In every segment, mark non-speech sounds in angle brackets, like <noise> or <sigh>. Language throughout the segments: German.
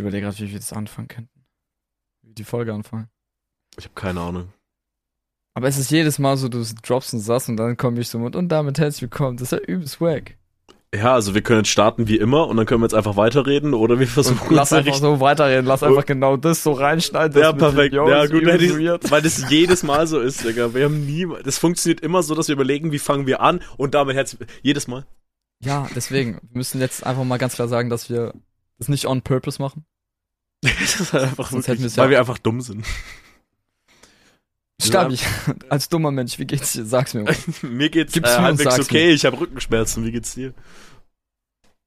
Ich überlege gerade, wie wir das anfangen könnten. Wie die Folge anfangen. Ich habe keine Ahnung. Aber es ist jedes Mal so, du droppst einen Satz und dann komme ich so mit und damit herzlich willkommen. Das ist ja übelst wack. Ja, also wir können jetzt starten wie immer und dann können wir jetzt einfach weiterreden oder wir versuchen Und lass einfach so weiterreden, lass einfach genau das so reinschneiden. das Ja, perfekt. Ja, gut, ich, weil das jedes Mal so ist, Digga. Wir haben nie, das funktioniert immer so, dass wir überlegen, wie fangen wir an und damit herzlich, jedes Mal. Ja, deswegen. Wir müssen jetzt einfach mal ganz klar sagen, dass wir das nicht on purpose machen. <laughs> das ist halt einfach Sonst wirklich, ja- weil wir einfach dumm sind. Stabi, <laughs> als dummer Mensch, wie geht's dir? Sag's mir mal. <laughs> Mir geht's Gib's äh, mir halbwegs okay, ich habe Rückenschmerzen. Wie geht's dir?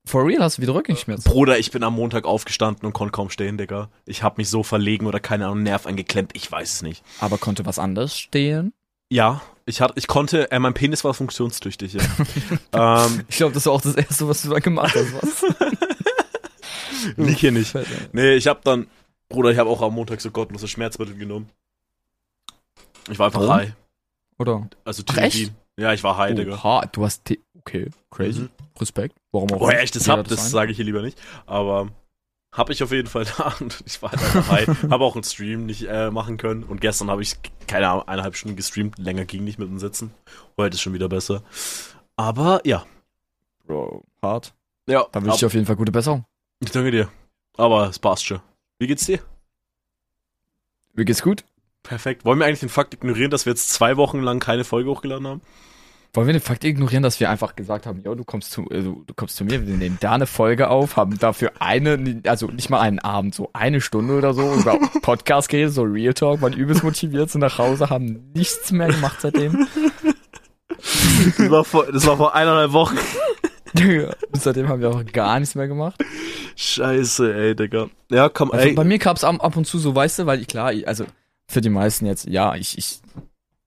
For real hast du wieder Rückenschmerzen? Bruder, ich bin am Montag aufgestanden und konnte kaum stehen, Digga. Ich hab mich so verlegen oder keine Ahnung, Nerv eingeklemmt, ich weiß es nicht. Aber konnte was anderes stehen? Ja, ich hatte, ich konnte, äh, mein Penis war funktionstüchtig. Ja. ähm, Ich glaube, das war auch das Erste, was du da gemacht hast. Was? <laughs> lieg hier nicht. Nee, ich hab dann, Bruder, ich habe auch am Montag so gottlose Schmerzmittel genommen. Ich war einfach Warum? high. Oder? Also echt? Ja, ich war high, Digga. Oha, du hast... T okay, crazy. Mhm. Respekt. Warum auch Woher nicht? ich das hab, das sage ich hier lieber nicht. Aber hab ich auf jeden Fall <laughs> da und ich war halt einfach high. <laughs> habe auch einen Stream nicht äh, machen können und gestern habe ich keine Ahnung, eineinhalb Stunden gestreamt. Länger ging nicht mit dem Sitzen. Heute ist schon wieder besser. Aber ja. Bro, hart. Ja, Dann wünsche ich dir auf jeden Fall gute Besserung. Ich danke dir. Aber es passt schon. Wie geht's dir? Mir geht's gut. Perfekt. Wollen wir eigentlich den Fakt ignorieren, dass wir jetzt zwei Wochen lang keine Folge hochgeladen haben? Wollen wir den Fakt ignorieren, dass wir einfach gesagt haben, yo, du kommst zu, du, du kommst zu mir, wir nehmen da eine Folge auf, haben dafür eine, also nicht mal einen Abend, so eine Stunde oder so über <laughs> Podcast geredet, so Real Talk, waren übelst motiviert, sind nach Hause, haben nichts mehr gemacht seitdem. <laughs> Das war vor, das war vor eineinhalb Wochen. Und seitdem haben wir auch gar nichts mehr gemacht. Scheiße, ey, Digga. Ja, komm, Also ey. bei mir gab's ab, ab und zu so, weißt du, weil ich klar, ich, also für die meisten jetzt, ja, ich, ich,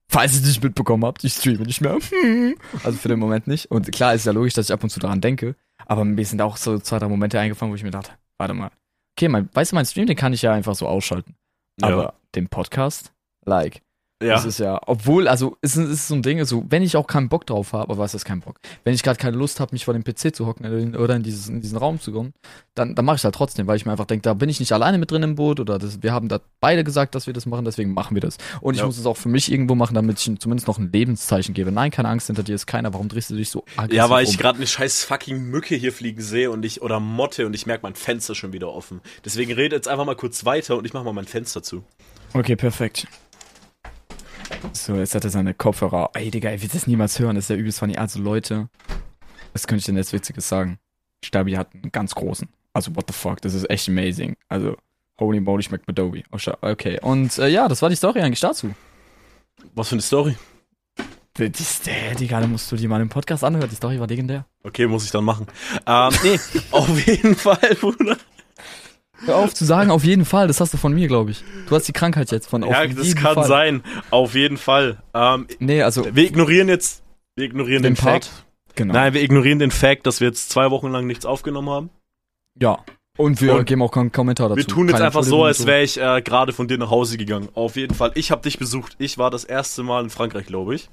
falls ihr es nicht mitbekommen habt, ich streame nicht mehr. <laughs> Also für den Moment nicht. Und klar ist ja logisch, dass ich ab und zu daran denke. Aber mir sind auch so zwei, drei Momente eingefallen, wo ich mir dachte, warte mal. Okay, mein, weißt du, mein Stream, den kann ich ja einfach so ausschalten. Aber Ja. den Podcast, like. Ja. Das ist ja, obwohl, also es ist, es ist so ein Ding, also wenn ich auch keinen Bock drauf habe, aber was ist kein Bock? Wenn ich gerade keine Lust habe, mich vor dem PC zu hocken oder in, oder in, dieses, in diesen Raum zu kommen, dann, dann mache ich halt trotzdem, weil ich mir einfach denke, da bin ich nicht alleine mit drin im Boot oder das, wir haben da beide gesagt, dass wir das machen, deswegen machen wir das. Und ich Ja. muss es auch für mich irgendwo machen, damit ich zumindest noch ein Lebenszeichen gebe. Nein, keine Angst, hinter dir ist keiner, warum drehst du dich so aggressiv Ja, weil ich um? gerade eine scheiß fucking Mücke hier fliegen sehe und ich oder Motte und ich merke mein Fenster schon wieder offen. Deswegen rede jetzt einfach mal kurz weiter und ich mache mal mein Fenster zu. Okay, perfekt. So, jetzt hat er seine Kopfhörer. Ey, Digga, er wird das niemals hören. Das ist ja übelst funny. Also, Leute, was könnte ich denn jetzt Witziges sagen? Stabi hat einen ganz großen. Also, what the fuck, das ist echt amazing. Also, holy moly, schmeckt Adobe. Oh, okay, und äh, ja, das war die Story eigentlich dazu. Was für eine Story? Die, die, Digga, da musst du dir mal den Podcast anhören. Die Story war legendär. Okay, muss ich dann machen. Ähm, nee, <laughs> auf jeden Fall, Bruder. Hör auf zu sagen, auf jeden Fall. Das hast du von mir, glaube ich. Du hast die Krankheit jetzt von auf Ja, das kann Fall. sein. Auf jeden Fall. Ähm, Nee, also, wir ignorieren jetzt, wir ignorieren den, den Part. Fact. Genau. Nein, wir ignorieren den Fact, dass wir jetzt zwei Wochen lang nichts aufgenommen haben. Ja. Und wir Und geben auch keinen Kommentar dazu. Wir tun jetzt Keine einfach so, als wäre ich äh, gerade von dir nach Hause gegangen. Auf jeden Fall. Ich habe dich besucht. Ich war das erste Mal in Frankreich, glaube ich.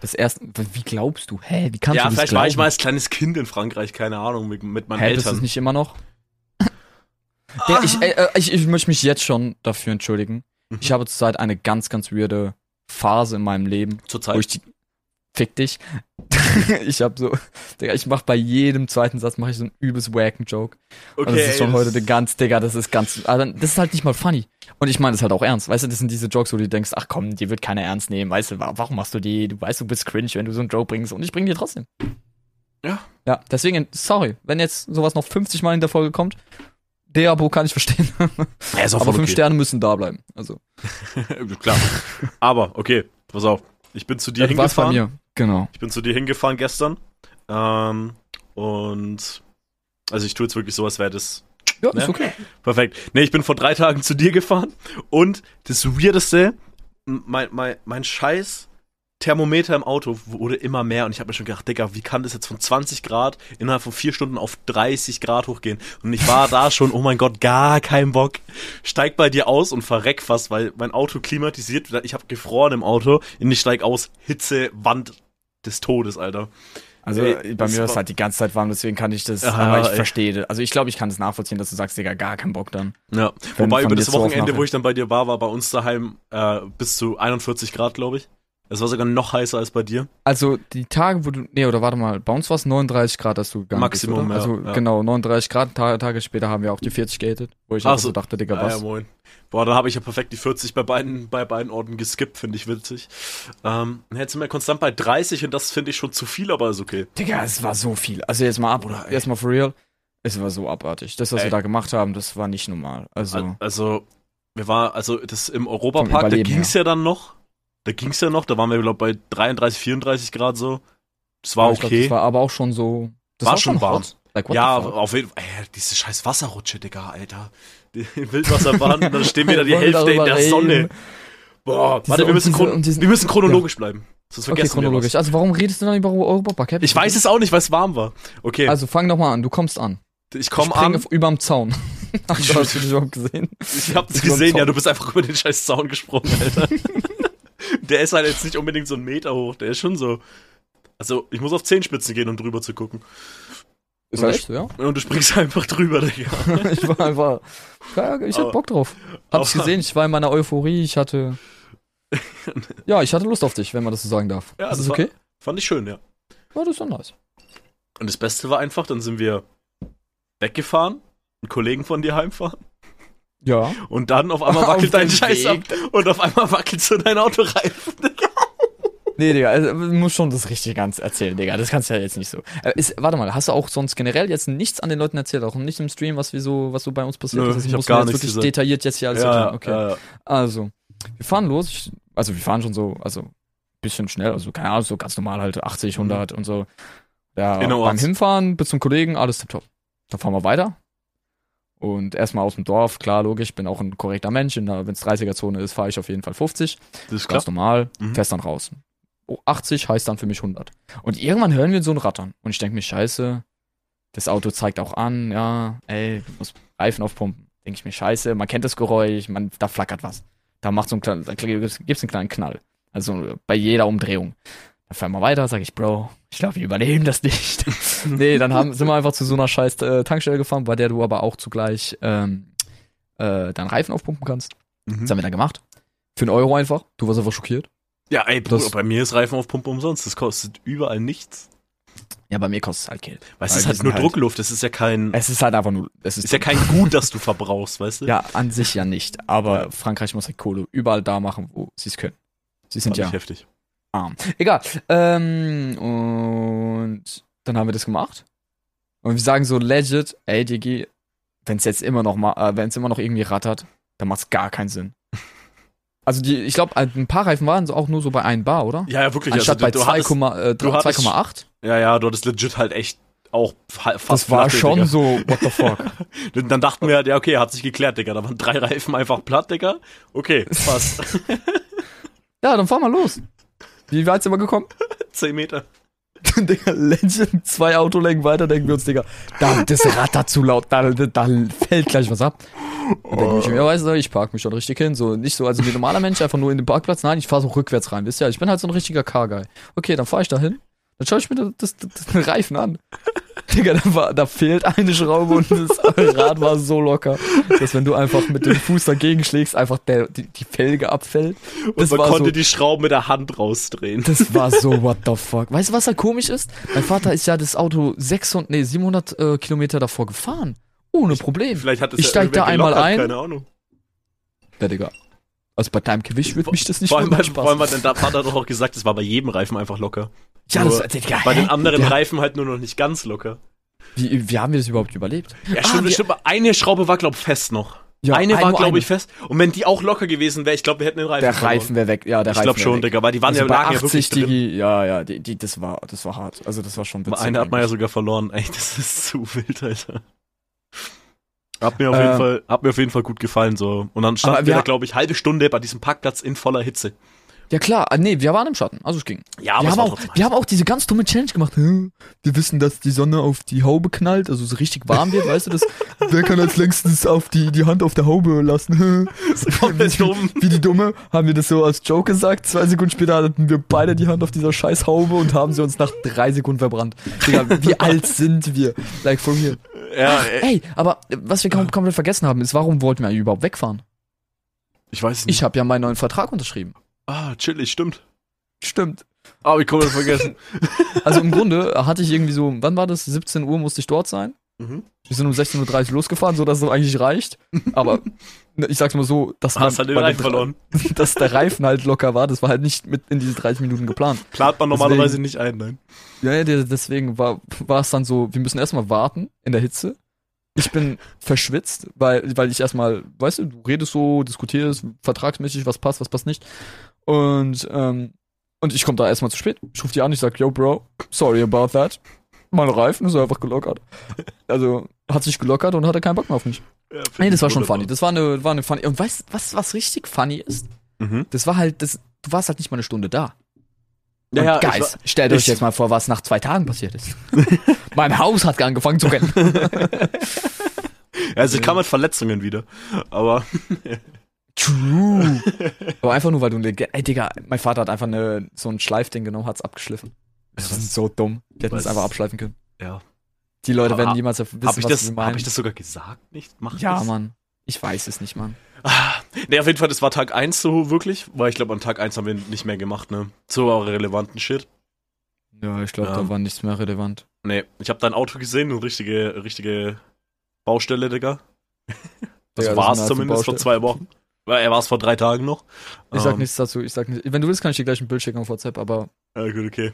Das erste, wie glaubst du? Hä, wie kannst ja, du das vielleicht glauben? war ich mal als kleines Kind in Frankreich, keine Ahnung, mit, mit meinen Hä, das ist Eltern. nicht immer noch? Der, ich, äh, äh, ich, ich möchte mich jetzt schon dafür entschuldigen. Mhm. Ich habe zurzeit eine ganz, ganz weirde Phase in meinem Leben, Zurzeit. wo ich die, fick dich. <laughs> ich habe so, Digga, ich mach bei jedem zweiten Satz mache ich so einen übelst wacken Joke. okay, und das ist schon heute der ganz, Digga, das ist ganz, also das ist halt nicht mal funny. Und ich meine das halt auch ernst. Weißt du, das sind diese Jokes, wo du denkst, ach komm, die wird keiner ernst nehmen. Weißt du, wa- warum machst du die? Du weißt, du bist cringe, wenn du so einen Joke bringst. Und ich bring dir trotzdem. Ja. Ja, deswegen, sorry, wenn jetzt sowas noch 50 Mal in der Folge kommt, der Abo kann ich verstehen. <laughs> Ja, ist auch Aber fünf okay. Sterne müssen da bleiben. Also, <laughs> Klar. Aber, okay, pass auf. Ich bin zu dir das war's bei hingefahren. mir. Genau. Ich bin zu dir hingefahren gestern. Ähm, und also ich tue jetzt wirklich so, als wäre das Ja, Ne? ist okay. perfekt. Nee, ich bin vor drei Tagen zu dir gefahren und das Weirdeste, mein, mein, mein scheiß Thermometer im Auto wurde immer mehr und ich habe mir schon gedacht, Digga, wie kann das jetzt von 20 Grad innerhalb von vier Stunden auf 30 Grad hochgehen? Und ich war da schon, oh mein Gott, gar kein Bock. Steig bei dir aus und verreck fast, weil mein Auto klimatisiert, ich habe gefroren im Auto und ich steig aus, Hitze, Wand des Todes, Alter. Also Ey, bei das mir war es halt die ganze Zeit warm, deswegen kann ich das, Ja, aber ich ey. verstehe. Also ich glaube, ich kann es nachvollziehen, dass du sagst, Digga, gar keinen Bock dann. Ja. Wenn Wobei über das Wochenende, wo ich dann bei dir war, war bei uns daheim äh, bis zu 41 Grad, glaube ich. Es war sogar noch heißer als bei dir. Also die Tage, wo du, nee, oder warte mal, bei uns war es 39 Grad, dass du gegangen Maximum, bist, oder? ja, Also ja. genau, 39 Grad, Ta Tage später haben wir auch die 40 gated, wo ich Ach auch so. dachte, Digga, Ja, ja, was? moin. Boah, da habe ich ja perfekt die 40 bei beiden, bei beiden Orten geskippt, finde ich witzig. Ähm, jetzt sind wir konstant bei 30 und das finde ich schon zu viel, aber ist okay. Digga, es war so viel. Also jetzt mal ab, Bruder, ey. jetzt mal for real. Es war so abartig. Das, was Ey. wir da gemacht haben, das war nicht normal. Also, Al- Also, wir waren, also das im Europapark, da Überleben ging's ja dann noch. Da ging's ja noch, da waren wir, glaube ich, bei 33, 34 Grad so. Das war glaub, okay. das war aber auch schon so. Das War schon warm. Like, ja, auf jeden Fall. Ey, diese scheiß Wasserrutsche, Digga, Alter. Die <laughs> Wildwasserbahn, dann stehen wir da die <laughs> Hälfte in der Sonne. reden? Boah, Diese- warte, wir müssen, diese- diesen- wir müssen chronologisch bleiben. Sonst Okay, vergessen chronologisch. wir Also warum redest du dann über Europapark? Ich weiß es auch nicht, weil es warm war. Okay, Also fang doch mal an, du kommst an. ich komme an. auf- überm Zaun. <laughs> Ach, du hast du das überhaupt gesehen? Ich hab's Über gesehen, ja, du bist einfach über den scheiß Zaun gesprungen, Alter. Der ist halt jetzt nicht unbedingt so einen Meter hoch, der ist schon so. Also, ich muss auf Zehenspitzen gehen, um drüber zu gucken. Ist so, ja? Und du springst einfach drüber, Digga. <laughs> ich war einfach. Ja, ich hatte Bock drauf. Hab's aber- gesehen, ich war in meiner Euphorie, ich hatte. Ja, ich hatte Lust auf dich, wenn man das so sagen darf. Ja, ist das das war- okay? Fand ich schön, ja. Ja, das ist doch nice. Und das Beste war einfach, dann sind wir weggefahren, einen Kollegen von dir heimfahren. Ja. Und dann auf einmal <laughs> Auf wackelt dein dem Scheiß ab. Und auf einmal wackelt so dein Autoreifen. <laughs> Nee, Digga, also, du musst schon das richtig ganz erzählen, Digga. Das kannst du ja jetzt nicht so. Äh, ist, warte mal, hast du auch sonst generell jetzt nichts an den Leuten erzählt, auch nicht im Stream, was wir so, was so bei uns passiert Nö, ist? Ich muss gar jetzt wirklich gesagt. detailliert jetzt hier alles erklären. Okay. ja, ja. Also, wir fahren los. Ich, also, wir fahren schon so, also, bisschen schnell, also, keine Ahnung, so ganz normal halt 80, 100 und so. Ja, beim Hinfahren bis zum Kollegen, alles tipptopp. Dann fahren wir weiter. Und erstmal aus dem Dorf, klar, logisch, bin auch ein korrekter Mensch. Wenn es 30er-Zone ist, fahre ich auf jeden Fall 50. Das ist klar. Ganz normal, Mhm. fährst dann raus. Oh, 80 heißt dann für mich 100. Und irgendwann hören wir so ein Rattern. Und ich denke mir, scheiße, das Auto zeigt auch an, ja, ey, du musst Reifen aufpumpen. Denke ich mir, scheiße, man kennt das Geräusch, man, da flackert was. Da macht so ein da gibt's einen kleinen Knall. Also bei jeder Umdrehung. Dann fahren wir weiter, sage ich, Bro, ich glaube, wir überleben das nicht. <laughs> nee, dann haben, sind wir einfach zu so einer scheiß äh, Tankstelle gefahren, bei der du aber auch zugleich ähm, äh, deinen Reifen aufpumpen kannst. Mhm. Das haben wir dann gemacht. Für einen Euro einfach. Du warst einfach schockiert. Ja, ey, Bruder, Das- bei mir ist Reifen auf Pumpe umsonst. Das kostet überall nichts. Ja, bei mir kostet es halt Geld. Weißt du, Weil es ist halt nur halt- Druckluft. Das ist ja kein, Es ist halt einfach nur, es ist, ist ja kein <laughs> Gut, das du verbrauchst, weißt du? ja, an sich ja nicht. Aber Ja. Frankreich muss halt Kohle überall da machen, wo sie es können. Sie sind ja heftig. Arm. Egal. Ähm, und dann haben wir das gemacht. Und wir sagen so legit, ey, Digi, wenn es jetzt immer noch mal, äh, wenn es immer noch irgendwie rattert, dann macht's gar keinen Sinn. <laughs> Also die, ich glaube, ein paar Reifen waren so auch nur so bei 1 Bar, oder? Ja, ja, wirklich. Anstatt also, du, bei du hattest, 2,8. Äh, du hattest- 2,8. ja, ja, du hattest legit halt echt auch fa- fast Das war Platte, schon Digga. so, what the fuck. <laughs> Dann dann dachten wir halt, ja, okay, hat sich geklärt, Digga. Da waren drei Reifen einfach platt, Digga. Okay, <laughs> passt. ja, dann fahr mal los. Wie weit sind wir gekommen? <laughs> Zehn Meter. <laughs> Digga, Legend, zwei Autolängen weiter, denken wir uns, Digga, da, das rattert zu laut, da, da, da fällt gleich was ab. Und denke ich mir, ja, weißt du, ich park mich schon richtig hin, so, nicht so, also wie ein normaler Mensch, einfach nur in den Parkplatz, nein, ich fahre so rückwärts rein, wisst ihr, ich bin halt so ein richtiger Car-Guy. Okay, dann fahre ich da hin, dann schaue ich mir das, das, das, den Reifen an. Digga, da, war, da fehlt eine Schraube und das Rad war so locker, dass wenn du einfach mit dem Fuß dagegen schlägst, einfach der, die, die Felge abfällt. Und Das man war konnte so, die Schrauben mit der Hand rausdrehen. das war so, <laughs> what the fuck. Weißt du, was da komisch ist? Mein Vater ist ja das Auto 600, nee, 700 äh, Kilometer davor gefahren. Ohne Problem. Vielleicht hat es Ich ja steig da einmal gelockert, ein. Keine Ahnung. Ja, Digga. Also bei deinem Gewicht wird mich das nicht Vor allem, vor allem hat der Vater doch auch gesagt, es war bei jedem Reifen einfach locker. Ja, das, Digga, Bei hä? den anderen Ja. Reifen halt nur noch nicht ganz locker. Wie, wie haben wir das überhaupt überlebt? Ja, Ah, stimmt, wir- stimmt. Eine Schraube war, glaub fest noch. Ja, eine ein- war, glaube ich, fest. Und wenn die auch locker gewesen wäre, ich glaube, wir hätten den Reifen Der. Reifen wäre weg. Ja, der Ich Reifen glaube wär schon. Digga, weil die waren Also ja, bei ja 80 wirklich ja, ja, die, die, das war, das war hart. Also das war schon witzig. Eine hat man ja sogar verloren. Ey, das ist zu wild, Alter. Hat mir auf Ähm, jeden Fall, hat mir auf jeden Fall gut gefallen, so. Und dann standen wir wir da, glaube ich, halbe Stunde bei diesem Parkplatz in voller Hitze. Ja klar, ah, nee, wir waren im Schatten, also es ging. Ja, aber wir, es haben auch, wir haben auch diese ganz dumme Challenge gemacht. Wir wissen, dass die Sonne auf die Haube knallt, also so richtig warm wird, weißt du das? <laughs> Wer kann als längstes auf die, die Hand auf der Haube lassen? Komplett dumm. Wie die Dumme haben wir das so als Joke gesagt. Zwei Sekunden später hatten wir beide die Hand auf dieser scheiß Haube und haben sie uns nach drei Sekunden verbrannt. Digga, wie <laughs> alt sind wir? Like for real. Ja, ey, Ey, aber was wir kom komplett vergessen haben, ist, warum wollten wir eigentlich überhaupt wegfahren? ich weiß es nicht. Ich habe ja meinen neuen Vertrag unterschrieben. Ah, chillig, stimmt. Stimmt. Ah, ich komplett vergessen. <laughs> Also im Grunde hatte ich irgendwie so, wann war das? 17 Uhr musste ich dort sein. mhm. Wir sind um 16.30 Uhr losgefahren, so dass es eigentlich reicht. Aber ne, ich sag's mal so, dass, Hast halt den verloren. <laughs> dass der Reifen halt locker war. Das war halt nicht mit in diese 30 Minuten geplant. Plant man normalerweise nicht ein, nein. Ja, ja, deswegen war, war es dann so, wir müssen erstmal warten in der Hitze. Ich bin verschwitzt, weil, weil ich erstmal, weißt du, du redest so, diskutierst, vertragsmäßig, was passt, was passt nicht. Und, ähm, und ich komme da erstmal zu spät. Ich rufe die an, ich sag, yo, Bro, sorry about that. Mein Reifen ist einfach gelockert. Also, hat sich gelockert und hatte keinen Bock mehr auf mich. Ja, Nee, das war schon funny. Das war eine, war eine funny. Und weißt, was, was richtig funny ist? Mhm. Das war halt, das, du warst halt nicht mal eine Stunde da. Ja, ja, Guys, war- stellt euch jetzt mal vor, was nach zwei Tagen passiert ist. <laughs> mein Haus hat angefangen zu rennen. <laughs> Also ich kam mit Verletzungen wieder. Aber <laughs> True. <laughs> Aber einfach nur, weil du eine, ey Digga, mein Vater hat einfach eine, so ein Schleifding genommen, hat's abgeschliffen. Das ist so dumm. Die hätten es einfach abschleifen können. ja. Die Leute Aber werden niemals wissen, Habe ich, was das, hab meinen. ich das sogar gesagt? Nicht? Mach ja, das? Mann. Ich weiß es nicht, Mann. Ah, nee, auf jeden Fall, das war Tag 1 so wirklich, weil ich glaube, an Tag 1 haben wir nicht mehr gemacht, ne? So relevanten Shit. Ja, ich glaube, Ja. da war nichts mehr relevant. Nee, ich habe dein Auto gesehen, eine richtige, richtige Baustelle, Digga. Das das war's ist eine zumindest vor zwei Wochen. Weil er war es vor drei Tagen noch. Ich sag Ähm, nichts dazu, ich sag nicht. Wenn du willst, kann ich dir gleich ein Bild schicken auf WhatsApp, aber Ja, gut, okay.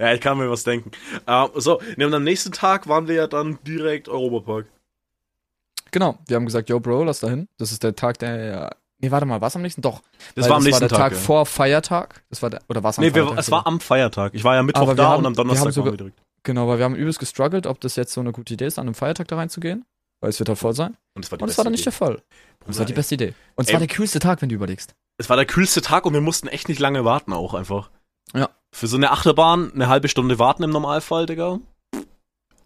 Ja, ich kann mir was denken. Ähm, so, nee, und am nächsten Tag waren wir ja dann direkt Europapark. genau, wir haben gesagt, yo, Bro, lass da hin. Das ist der Tag, der. Nee, warte mal, was am nächsten? Doch. Das war am nächsten war der Tag, ja. vor Feiertag. Das war der, oder was am Nee, wir, Feiertag? es sogar? war am Feiertag. Ich war ja Mittwoch wir da haben- und am wir Donnerstag sogar- waren wir direkt. Genau, weil wir haben übelst gestruggelt, ob das jetzt so eine gute Idee ist, an einem Feiertag da reinzugehen. Weil es wird halt voll sein. Und es war die Und es war dann nicht Idee. der Fall. Das war die beste Idee. Und es Ey. war der kühlste Tag, wenn du überlegst. Es war der kühlste Tag und wir mussten echt nicht lange warten auch einfach. Ja. Für so eine Achterbahn eine halbe Stunde warten im Normalfall, Digga.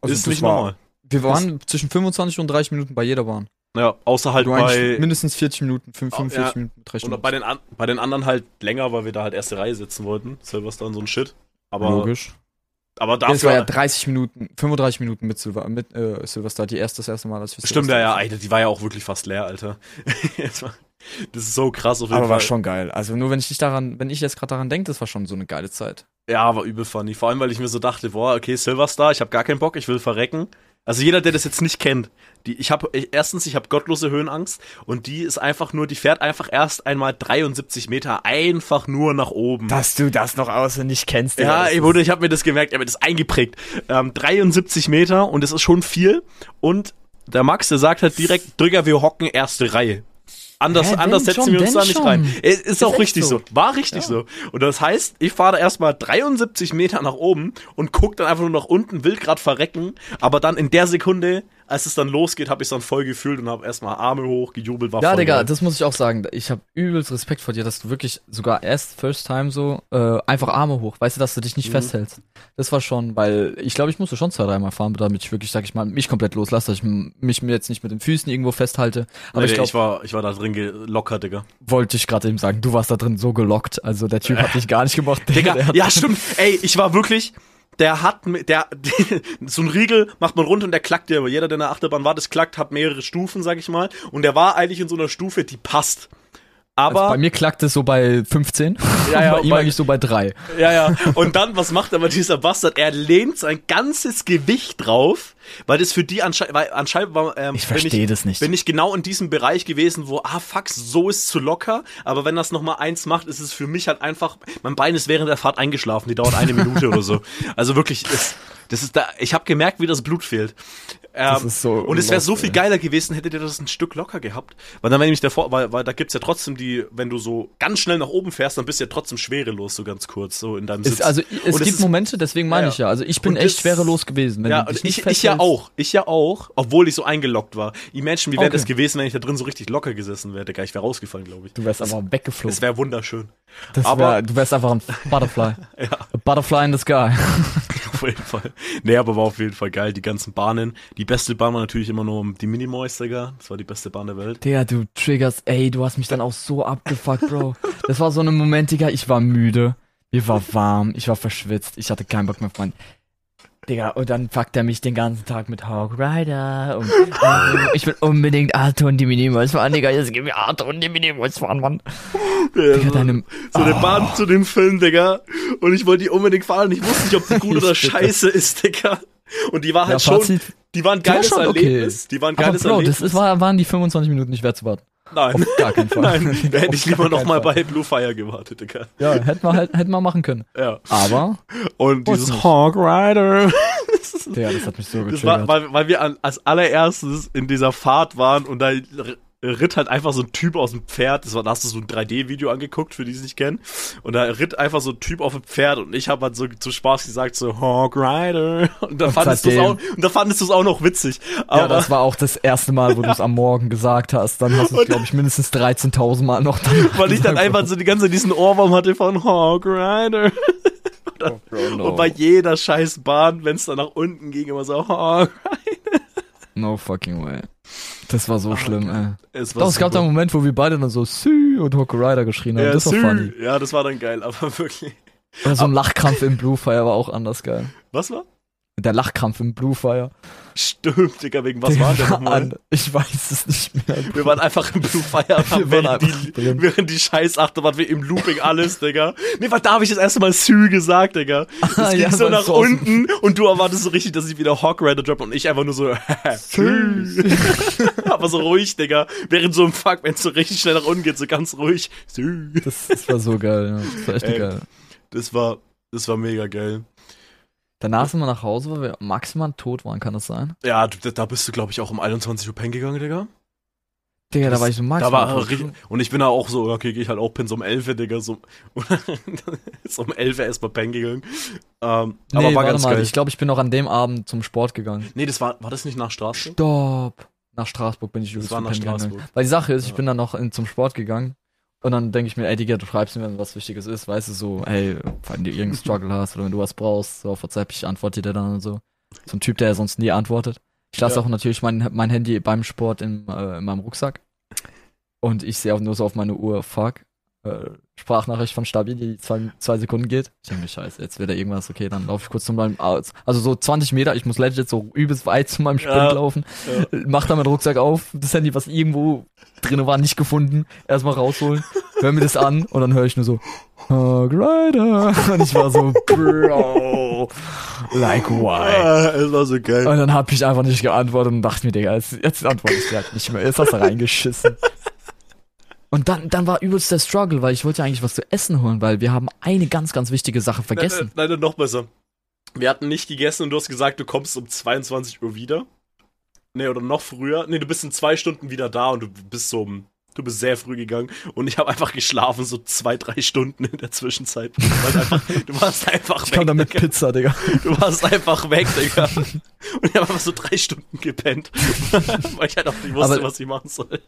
Also ist das nicht war- normal. Wir waren zwischen 25 und 30 Minuten bei jeder Bahn. Ja, außer halt bei. mindestens 40 Minuten, 5, Oh, 45 ja. Minuten, 3 Und Stunden. bei den, an, bei den anderen halt länger, weil wir da halt erste Reihe sitzen wollten. Silvester und so ein Shit. Aber, Logisch. Aber Ja, es war ja dafür. 30 Minuten, 35 Minuten mit, Silver, mit äh, Silvester, die erste, das erste Mal, als wir Stimmt, ja, ja, Alter, die war ja auch wirklich fast leer, Alter. <laughs> War- das ist so krass auf jeden Aber war Fall. schon geil. Also nur wenn ich nicht daran, wenn ich jetzt gerade daran denke, das war schon so eine geile Zeit. Ja, war übel funny. Vor allem, weil ich mir so dachte, boah, okay, Silverstar, ich habe gar keinen Bock, ich will verrecken. Also jeder, der das jetzt nicht kennt, die, ich habe erstens, ich habe gottlose Höhenangst und die ist einfach nur, die fährt einfach erst einmal 73 Meter einfach nur nach oben. Dass du das noch auswendig kennst. ja, ey, Bruder, ich habe mir das gemerkt, ich habe mir das eingeprägt. Ähm, 73 Meter und das ist schon viel. Und der Max, der sagt halt direkt, Drücker, wir hocken erste Reihe. Anders, wenn anders setzen schon, wir uns da nicht schon. rein. Es ist, auch echt richtig so. so. War richtig Ja. so. Und das heißt, ich fahre da erstmal 73 Meter nach oben und guck dann einfach nur nach unten, will grad verrecken, aber dann in der Sekunde, als es dann losgeht, habe ich dann voll gefühlt und habe erstmal Arme hoch, gejubelt, war Ja, Digga, geil. das muss ich auch sagen. Ich habe übelst Respekt vor dir, dass du wirklich sogar erst first time so äh, einfach Arme hoch, weißt du, dass du dich nicht Mhm. festhältst. Das war schon, weil ich glaube, ich musste schon zwei, dreimal fahren, damit ich wirklich, sag ich mal, mich komplett loslasse, dass ich mich jetzt nicht mit den Füßen irgendwo festhalte. Aber Nee, ich nee, glaube, ich, war, ich war da drin gelockert, Digga. wollte ich gerade eben sagen, du warst da drin so gelockt. Also der Typ <laughs> hat dich gar nicht gemocht. Digga, ja, stimmt. Ey, ich war wirklich. Der hat, der, <laughs> so ein Riegel macht man runter und der klackt dir. Aber jeder, der in der Achterbahn war, das klackt, hat mehrere Stufen, sag ich mal. Und der war eigentlich in so einer Stufe, die passt. Aber, also bei mir klackt es so bei 15. Ja, ja, <laughs> bei ihm bei- eigentlich so bei 3. ja, ja. Und dann, was macht aber dieser Bastard? Er lehnt sein ganzes Gewicht drauf, weil das für die anscheinend, weil anscheinend war, ähm, Ich verstehe das nicht. bin ich genau in diesem Bereich gewesen, wo, ah, fuck, so ist zu locker, aber wenn das nochmal eins macht, ist es für mich halt einfach, mein Bein ist während der Fahrt eingeschlafen, die dauert eine Minute oder so. Also wirklich, es, das ist da, ich habe gemerkt, wie das Blut fehlt. Das Ähm, ist so. und es wäre so viel geiler gewesen, hättet ihr das ein Stück locker gehabt. Weil dann wäre nämlich davor, weil, weil da gibt's ja trotzdem die, wenn du so ganz schnell nach oben fährst, dann bist du ja trotzdem schwerelos, so ganz kurz, so in deinem Sitz. Es, also es Und es gibt ist- Momente, deswegen meine Ja, ich ja. Also ich bin echt das- schwerelos gewesen. Wenn ja, und ich, ich ja auch. Ich ja auch, obwohl ich so eingeloggt war. Imagine, wie wäre Okay. das gewesen, wenn ich da drin so richtig locker gesessen wäre. Ich wäre rausgefallen, glaube ich. Du wärst einfach weggeflogen. Es wäre wunderschön. Das aber- wär, du wärst einfach ein Butterfly. <laughs> Ja. A Butterfly in the sky. <laughs> Auf jeden Fall. Nee, aber war auf jeden Fall geil. Die ganzen Bahnen. Die beste Bahn war natürlich immer nur die Minimoys, Digga. Das war die beste Bahn der Welt. Digga, du triggerst, ey, du hast mich dann auch so abgefuckt, Bro. Das war so ein Moment, Digga, ich war müde, mir war warm, ich war verschwitzt, ich hatte keinen Bock mehr auf meinen... Digga, und dann fuckt er mich den ganzen Tag mit Hawk Rider und ähm, ich will unbedingt Arthur und die Minimoys fahren, Digga, jetzt gib mir Arthur und die Minimoys fahren, Mann. Digga, deine... so eine Oh. Bahn zu dem Film, Digga. Und ich wollte die unbedingt fahren. Ich wusste nicht, ob die <laughs> gut oder scheiße ist, Digga. Und die war halt Ja, schon, die war ein die war geiles schon okay. Erlebnis. Die war ein aber geiles Bro, Erlebnis. das ist, war, waren die 25 Minuten nicht wert zu warten. Nein, Auf gar keinen Fall. <laughs> nein, <laughs> da hätte ich lieber gar noch mal keinen Fall. bei Blue Fire gewartet, Digga. Ja, hätten wir halt, hätten wir machen können. Ja. Aber, Und dieses. Hawk Rider. <laughs> Digga, das hat mich so Das war, getriggert. weil, weil wir an, als allererstes in dieser Fahrt waren und da ritt halt einfach so ein Typ aus dem Pferd. Das war, da hast du so ein 3D-Video angeguckt, für die es nicht kennen. Und da ritt einfach so ein Typ auf dem Pferd und ich habe halt so zu Spaß gesagt so Hawk Rider. Und da Und fandest du es auch, und da fandest du es auch noch witzig. Aber Ja, das war auch das erste Mal, wo <laughs> du es am Morgen gesagt hast. Dann hast du es, Und- glaube ich, mindestens 13.000 Mal noch dann <laughs> weil ich dann einfach so die ganze Zeit diesen Ohrwurm hatte von Hawk Rider. <laughs> oh, Bro, no. Und bei jeder scheiß Bahn, wenn es dann nach unten ging, immer so Hawk. no fucking way. Das war so schlimm, ey. Es Doch, es gab da einen Moment, wo wir beide dann so Sü und Hawk Rider geschrien haben. ja, das war sü. funny. ja, das war dann geil, <laughs> aber wirklich. Oder so ein Lachkrampf im Bluefire war auch anders geil. Was war? Der Lachkrampf im Bluefire. Stimmt, Digga, wegen was Der war der nochmal? Ich weiß es nicht mehr. Wir waren einfach im Blue Fire, Wir waren während, die, drin. während die scheiß Achterbahn, wir im Looping alles, Digga. Nee, weil da habe ich das erste Mal Sü gesagt, Digga. <laughs> Es Ah, ging ja, so nach unten und du erwartest so richtig, dass ich wieder Hawk Rider droppe und ich einfach nur so <laughs> Sü. Aber so ruhig, Digga. Während so ein Fuck, wenn es so richtig schnell nach unten geht, so ganz ruhig. Sü. Das, das war so geil, ja. Das war echt Ey. geil. Das war, das war mega geil. Danach sind wir nach Hause, weil wir maximal tot waren, kann das sein? Ja, du, da bist du, glaube ich, auch um 21 Uhr pennen gegangen, Digga. Digga, da Das- war ich so Da maximal war tot. richtig, und ich bin da auch so, okay, geh ich halt auch pennen, so um 11, Digga, so, <laughs> so um 11 erstmal pennen gegangen. Ähm, Nee, aber war warte ganz mal, geil. ich glaube, ich bin noch an dem Abend zum Sport gegangen. nee, das war, war das nicht nach Straßburg? Stopp. Nach Straßburg bin ich Das übelst war nach pennen gegangen. Straßburg. Weil die Sache ist, ich Ja. bin dann noch in, zum Sport gegangen und dann denke ich mir, ey Digga, du schreibst mir, wenn was Wichtiges ist, weißt du, so, ey, wenn du irgendeinen Struggle hast oder wenn du was brauchst, so auf WhatsApp, ich antworte dir dann und so. So ein Typ, der sonst nie antwortet. Ich lasse Ja. auch natürlich mein, mein Handy beim Sport in, äh, in meinem Rucksack. Und ich sehe auch nur so auf meine Uhr, fuck, äh, Sprachnachricht von Stabi, die zwei, zwei Sekunden geht. Ich denke mir, scheiße, jetzt wird da irgendwas, okay, dann laufe ich kurz zu meinem, also so 20 Meter, ich muss legit so übelst weit zu meinem Sprint Ja. laufen, mach da meinen Rucksack auf, das Handy, was irgendwo drin war, nicht gefunden, erstmal rausholen, hör mir das an und dann höre ich nur so, Hog Rider. <laughs> Und ich war so, Bro, like why? Ah, es war so geil. Und dann hab ich einfach nicht geantwortet und dachte mir, Digga, jetzt, jetzt antworte ich halt nicht mehr. Jetzt hast du reingeschissen. Und dann, dann war übelst der Struggle, weil ich wollte ja eigentlich was zu essen holen, weil wir haben eine ganz, ganz wichtige Sache vergessen. Nein, nein, noch besser. Wir hatten nicht gegessen und du hast gesagt, du kommst um 22 Uhr wieder. Nee, oder noch früher. Nee, du bist in zwei Stunden wieder da und du bist so um. Du bist sehr früh gegangen und ich habe einfach geschlafen, so zwei, drei Stunden in der Zwischenzeit. Du warst einfach, du warst einfach Ich kam da mit. Pizza, Digga. Du warst einfach weg, Digga. Und ich habe einfach so drei Stunden gepennt. <laughs> Weil ich halt auch nicht wusste, Aber- was ich machen soll.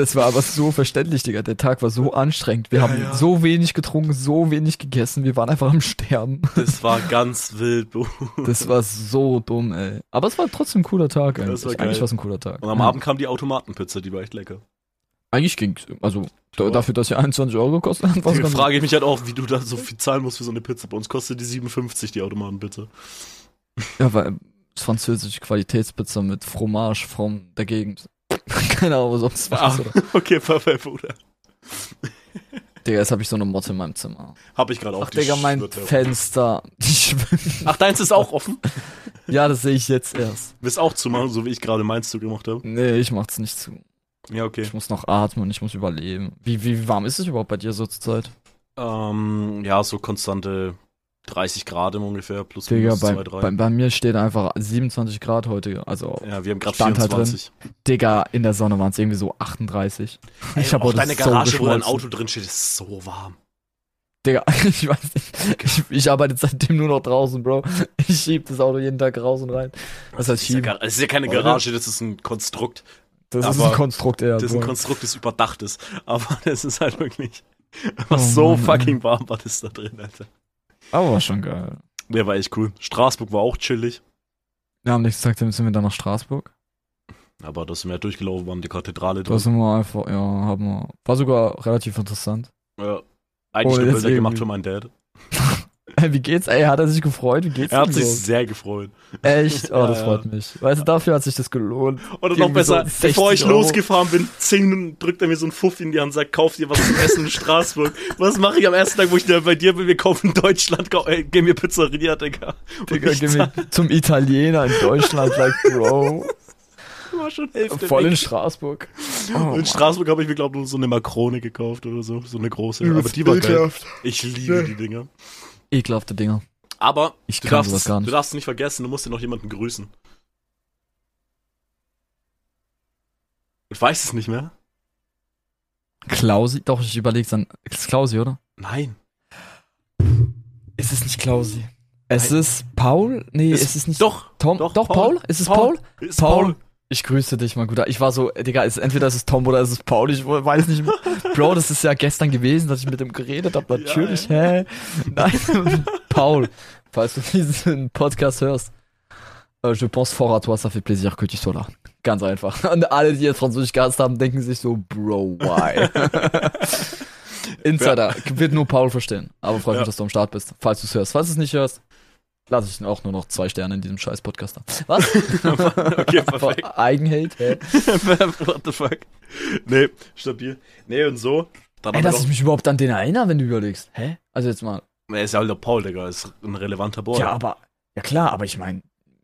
Das war aber so verständlich, Digga. Der Tag war so anstrengend. Wir Ja, haben ja. so wenig getrunken, so wenig gegessen. Wir waren einfach am Sterben. Das war <laughs> ganz wild, Bro. Das war so dumm, ey. Aber es war trotzdem ein cooler Tag, ey. Das war Eigentlich geil. war es ein cooler Tag. Und am Ja. Abend kam die Automatenpizza, die war echt lecker. Eigentlich ging's. Also, da, dafür, dass sie 21 Euro gekostet hat, es ganz frage ich mich halt auch, wie du da so viel zahlen musst für so eine Pizza. Bei uns kostet die 57, die Automatenpizza. Ja, weil es französische Qualitätspizza mit Fromage von der Gegend. <laughs> Keine Ahnung, was sonst was Ah. ist, oder? Okay, perfekt, Bruder. Digga, jetzt habe ich so eine Motte in meinem Zimmer. Hab ich gerade auch. Ach, Digga, mein schwirrt herum. Fenster. Ach, deins ist auch offen? <laughs> Ja, das sehe ich jetzt erst. Willst auch zumachen, so wie ich gerade meins zugemacht habe? Nee, ich mach's nicht zu. Ja, okay. Ich muss noch atmen, ich muss überleben. Wie, wie warm ist es überhaupt bei dir so zur Zeit? Ähm, ja, so konstante 30 Grad im ungefähr, plus Digga, minus bei, 2, 3. bei, bei mir steht einfach 27 Grad heute. Also, ja, wir haben gerade Stand halt 24. Digga, in der Sonne waren es irgendwie so 38. Ey, ich habe auch heute deine so Garage, wo dein. Auto drin steht, ist so warm. Digga, <laughs> ich weiß nicht. Ich, ich arbeite seitdem nur noch draußen, Bro. Ich schieb das Auto jeden Tag raus und rein. Was heißt ist ja, schieben? gar- es ist ja keine? Garage, das ist ein Konstrukt. Das ist aber ein Konstrukt eher. Das ist ein. Konstrukt, das überdacht ist. Aber <laughs> das ist halt wirklich. Oh Was so Mann, fucking warm war das da drin, Alter. Aber war schon geil. Der war echt cool. Straßburg war auch chillig. Ja, am nächsten Tag sind wir dann nach Straßburg. Aber da sind wir durchgelaufen, wir haben die Kathedrale Da drin. sind wir einfach, ja, haben wir. War sogar relativ interessant. Ja. Eigentlich Oh, nur das Bilder gemacht für meinen Dad. <laughs> <laughs> Wie geht's? Ey, hat er sich gefreut? Wie geht's Er hat sich so? sehr gefreut. Echt? Oh, das ja. freut mich. Weißt du, dafür hat sich das gelohnt. Oder noch so besser, 60 bevor ich Euro. losgefahren bin, 10 Minuten drückt er mir so einen Fuff in die Hand und sagt, kauf dir was zum Essen in Straßburg. Was mache ich am ersten Tag, wo ich da bei dir bin? Wir kaufen in Deutschland, ey, geh mir Pizzeria, Digga. Und Digga, geh mir zum Italiener in Deutschland, like, Bro. war schon Hälfte Voll in weg. Straßburg. Oh, in. Straßburg habe ich mir, glaube ich, nur so eine Makrone gekauft oder so. So eine große. Aber die war geil. Ich liebe die Dinger. Ekelhafte Dinger. Aber Ich du darfst, gar nicht. du darfst nicht vergessen, du musst dir noch jemanden grüßen. Ich weiß es nicht mehr. Klausi? Doch, ich überlege dann. Ist Klausi, oder? Nein. Ist es nicht Klausi? Es Nein. ist Paul? Nee, Ist- ist es nicht Doch. Tom? doch, Doch, Paul. Paul? Ist es Paul. Paul? Ist Paul. Ich grüße dich, mein Guter. Ich war so, Digga, ist, entweder ist es Tom oder ist es Paul. Ich weiß nicht mehr. Bro, das ist ja gestern gewesen, dass ich mit ihm geredet habe. Natürlich, hä? Nein, <laughs> Paul, falls du diesen Podcast hörst. Äh, je pense fort à toi, ça fait plaisir que tu sois là. Ganz einfach. Und alle, die jetzt Französisch gehasst haben, denken sich so, Bro, why? <laughs> Insider, wird nur Paul verstehen. Aber freut Ja. mich, dass du am Start bist. Falls du es hörst. Falls du es nicht hörst, lasse ich auch nur noch zwei Sterne in diesem scheiß Podcast da. Was? <laughs> Okay, <laughs> perfekt. Eigenhate, hä? <laughs> What the fuck? Nee, stabil. Nee, und so. Ey, dass ich mich überhaupt an den erinnere, wenn du überlegst. Hä? Also jetzt mal. er ist ja halt der Paul, Digga, ist ein relevanter Boy. Ja, aber. Ja klar, aber ich meine,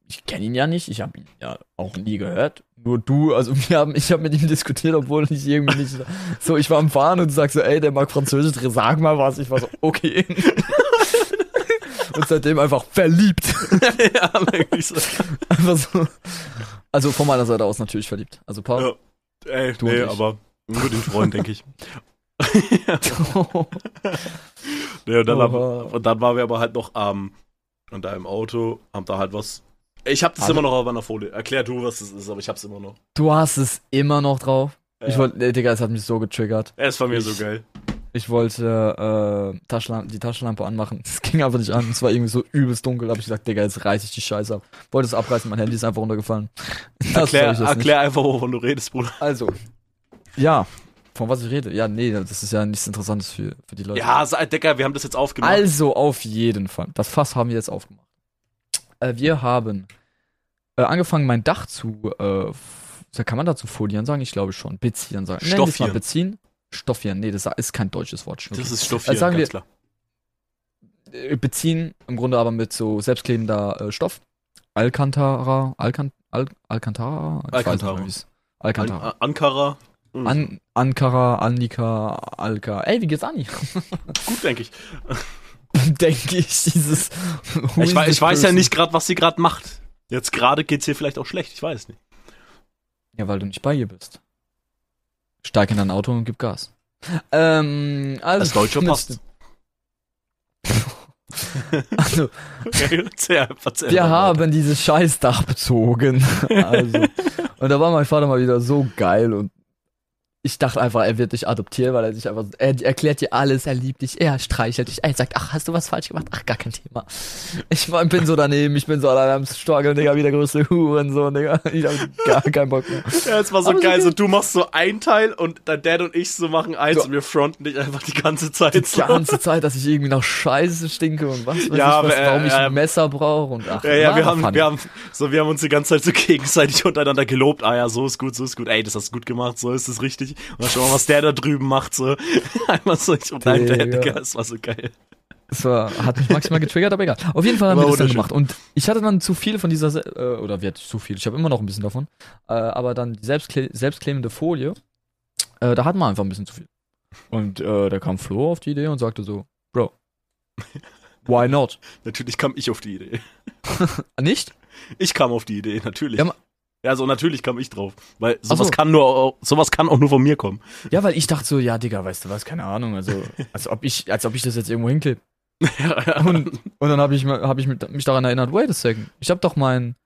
ich kenne ihn ja nicht. Ich habe ihn ja auch nie gehört. Nur du, also wir haben, ich habe mit ihm diskutiert, obwohl ich irgendwie nicht. So, ich war am Fahren und du sagst so, ey, der mag Französisch, sag mal was. Ich war so, okay. Und seitdem einfach verliebt. <laughs> ja, wirklich so. Einfach so. Also von meiner Seite aus natürlich verliebt. Also Paul. Ja. Ey, Du nee, ich. aber nur den Freund, denke ich. <laughs> Nee, und, dann haben, und dann waren wir aber halt noch am und da im Auto, haben da halt was. Ich hab das Also- immer noch auf meiner Folie. Erklär du, was das ist, aber ich hab's immer noch. du hast es immer noch drauf. Ich Ja. wollte, nee, Digga, es hat mich so getriggert. Er ist von mir ich- so geil. Ich wollte äh, Taschenlampe, die Taschenlampe anmachen. <laughs> Es ging einfach nicht an. Es war irgendwie so übelst dunkel. Da hab ich gesagt, Digga, jetzt reiß ich die Scheiße ab. Wollte es abreißen, mein Handy ist einfach runtergefallen. <laughs> Das Erklär, erklär einfach, wovon du redest, Bruder. Nicht. Also, ja, von was ich rede. Ja, nee, das ist ja nichts Interessantes für, für die Leute. Ja, Digga, wir haben das jetzt aufgemacht. Also, auf jeden Fall. Das Fass haben wir jetzt aufgemacht. Äh, wir haben äh, angefangen, mein Dach zu, äh, kann man dazu folieren sagen? Ich glaube schon. Beziehen sagen. Wir es mal Stoffieren. beziehen. Stoffieren, nee, das ist kein deutsches Wort. Das Okay. ist Stoff Also hier, sagen ganz wir- klar. äh, beziehen, im Grunde aber mit so selbstklebender äh, Stoff. Alcantara, Alcan, Al, Alcantara? Weiß nicht Alcantara. An, Alcantara. An- Ankara. Mhm. An, Ankara, Annika, Alka. Ey, wie geht's Anni? <laughs> Gut, denke ich. <laughs> Denke ich, dieses. Ich, is wei- this ich weiß ja nicht gerade, was sie gerade macht. Jetzt gerade geht's hier vielleicht auch schlecht, ich weiß nicht. Ja, weil du nicht bei ihr bist. Steig in dein Auto und gib Gas. Ähm, also. Das Deutsche passt. <laughs> Also, wir haben dieses Scheißdach bezogen. <laughs> Also. Und da war mein Vater mal wieder so geil und ich dachte einfach, er wird dich adoptieren, weil er sich einfach, er erklärt dir alles, er liebt dich, er streichelt dich, er sagt, ach, hast du was falsch gemacht? Ach, gar kein Thema. Ich war, bin so daneben, ich bin so allein am Struggeln, Digga, wie der größte Hurensohn, Digga. Ich hab gar keinen Bock mehr. Ja, es war so Aber so geil, so du machst so ein Teil und dein Dad und ich so machen eins So. und wir fronten dich einfach die ganze Zeit Die so. ganze Zeit, dass ich irgendwie nach Scheiße stinke und was weiß Ja, ich, was, aber, äh, warum ich äh, ein Messer brauche und ach, Ja, ja, wir haben, wir haben, so, wir haben uns die ganze Zeit so <laughs> gegenseitig untereinander gelobt. Ah ja, so ist gut, so ist gut. Ey, das hast du gut gemacht, so ist es richtig. Und schau mal, was der da drüben macht, so. <laughs> Einmal so, ich und dein Dad, Digga. Das war so geil. Das war, hat mich maximal getriggert, aber egal. Auf jeden Fall haben War wir das dann gemacht. Und ich hatte dann zu viel von dieser, Se- äh, oder wir hatten zu viel, ich habe immer noch ein bisschen davon, äh, aber dann die selbstkle selbstklebende Folie, äh, da hatten wir einfach ein bisschen zu viel. Und äh, da kam Flo auf die Idee und sagte so, Bro, Why not? <laughs> Natürlich kam ich auf die Idee. <laughs> Nicht? Ich kam auf die Idee, natürlich. Ja, Ja, so natürlich kam ich drauf. Weil sowas so. kann nur, sowas kann auch nur von mir kommen. Ja, weil ich dachte so, ja, Digga, weißt du was, keine Ahnung, also, <laughs> als ob ich, als ob ich das jetzt irgendwo hinklebe. <laughs> Und, und dann habe ich, hab ich mich daran erinnert, wait a second, ich habe doch mein,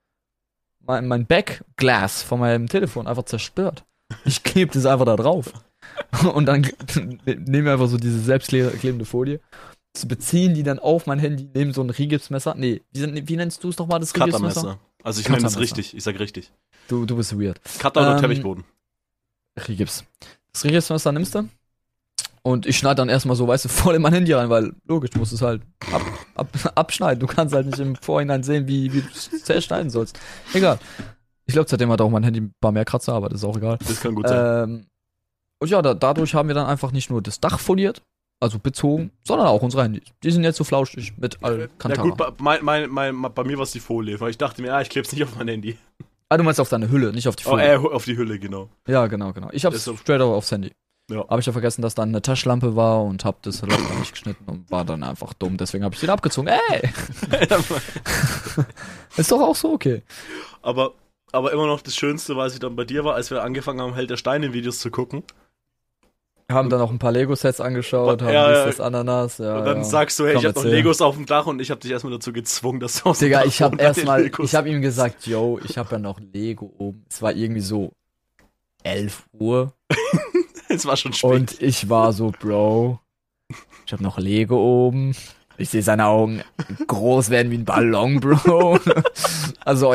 mein, mein Backglass von meinem Telefon einfach zerstört. Ich klebe das einfach da drauf. <laughs> Und dann nehmen wir einfach so diese selbstklebende Folie, beziehen die dann auf mein Handy, nehmen so ein Rigipsmesser. Nee, wie, wie nennst du es nochmal, das Rigipsmesser? Also ich nenne das Cuttermesser. richtig. Ich sag richtig. Du, du bist weird. Oder Ähm, Teppichboden. Rigips. Das Rigipsmesser nimmst du und ich schneide dann erstmal so, weißt du, <laughs> voll in mein Handy rein, weil logisch, du musst es halt ab, ab, <laughs> abschneiden. Du kannst halt nicht im Vorhinein sehen, wie, wie du es zerschneiden sollst. Egal. Ich glaube, seitdem hat auch mein Handy ein paar mehr Kratzer, aber das ist auch egal. Das kann gut sein. Ähm, und ja, da, dadurch haben wir dann einfach nicht nur das Dach foliert, also bezogen, sondern auch unsere Handys. Die sind jetzt so flauschig mit ja Alcantara. gut, bei, mein, mein, mein, bei mir war es die Folie, weil ich dachte mir, ah, ich kleb's nicht auf mein Handy. Ah, du meinst auf deine Hülle, nicht auf die Oh, Folie. äh, auf die Hülle, genau. Ja, genau, genau. Ich hab's so- straight over aufs Handy. Ja. Habe ich ja vergessen, dass da eine Taschenlampe war und hab das Loch nicht geschnitten und war dann einfach dumm. Deswegen habe ich den abgezogen. Ey! <laughs> Ist doch auch so okay. aber, aber immer noch das Schönste, was ich dann bei dir war, als wir angefangen haben, Held der Steine-Videos zu gucken. Haben dann auch ein paar Lego-Sets angeschaut, haben Ja, dies, ja. das Ananas. Ja, und dann ja. sagst du, hey, Komm, ich hab noch. Legos auf dem Dach und ich hab dich erstmal dazu gezwungen, dass du aus dem Digga, Dach ich <laughs> den erstmal, ich habe ihm gesagt, yo, ich habe ja noch Lego oben. Es war irgendwie so 11 Uhr <laughs> Es war schon spät. und ich war so, Bro, ich habe noch Lego oben. Ich sehe seine Augen groß werden wie ein Ballon, Bro. <laughs> also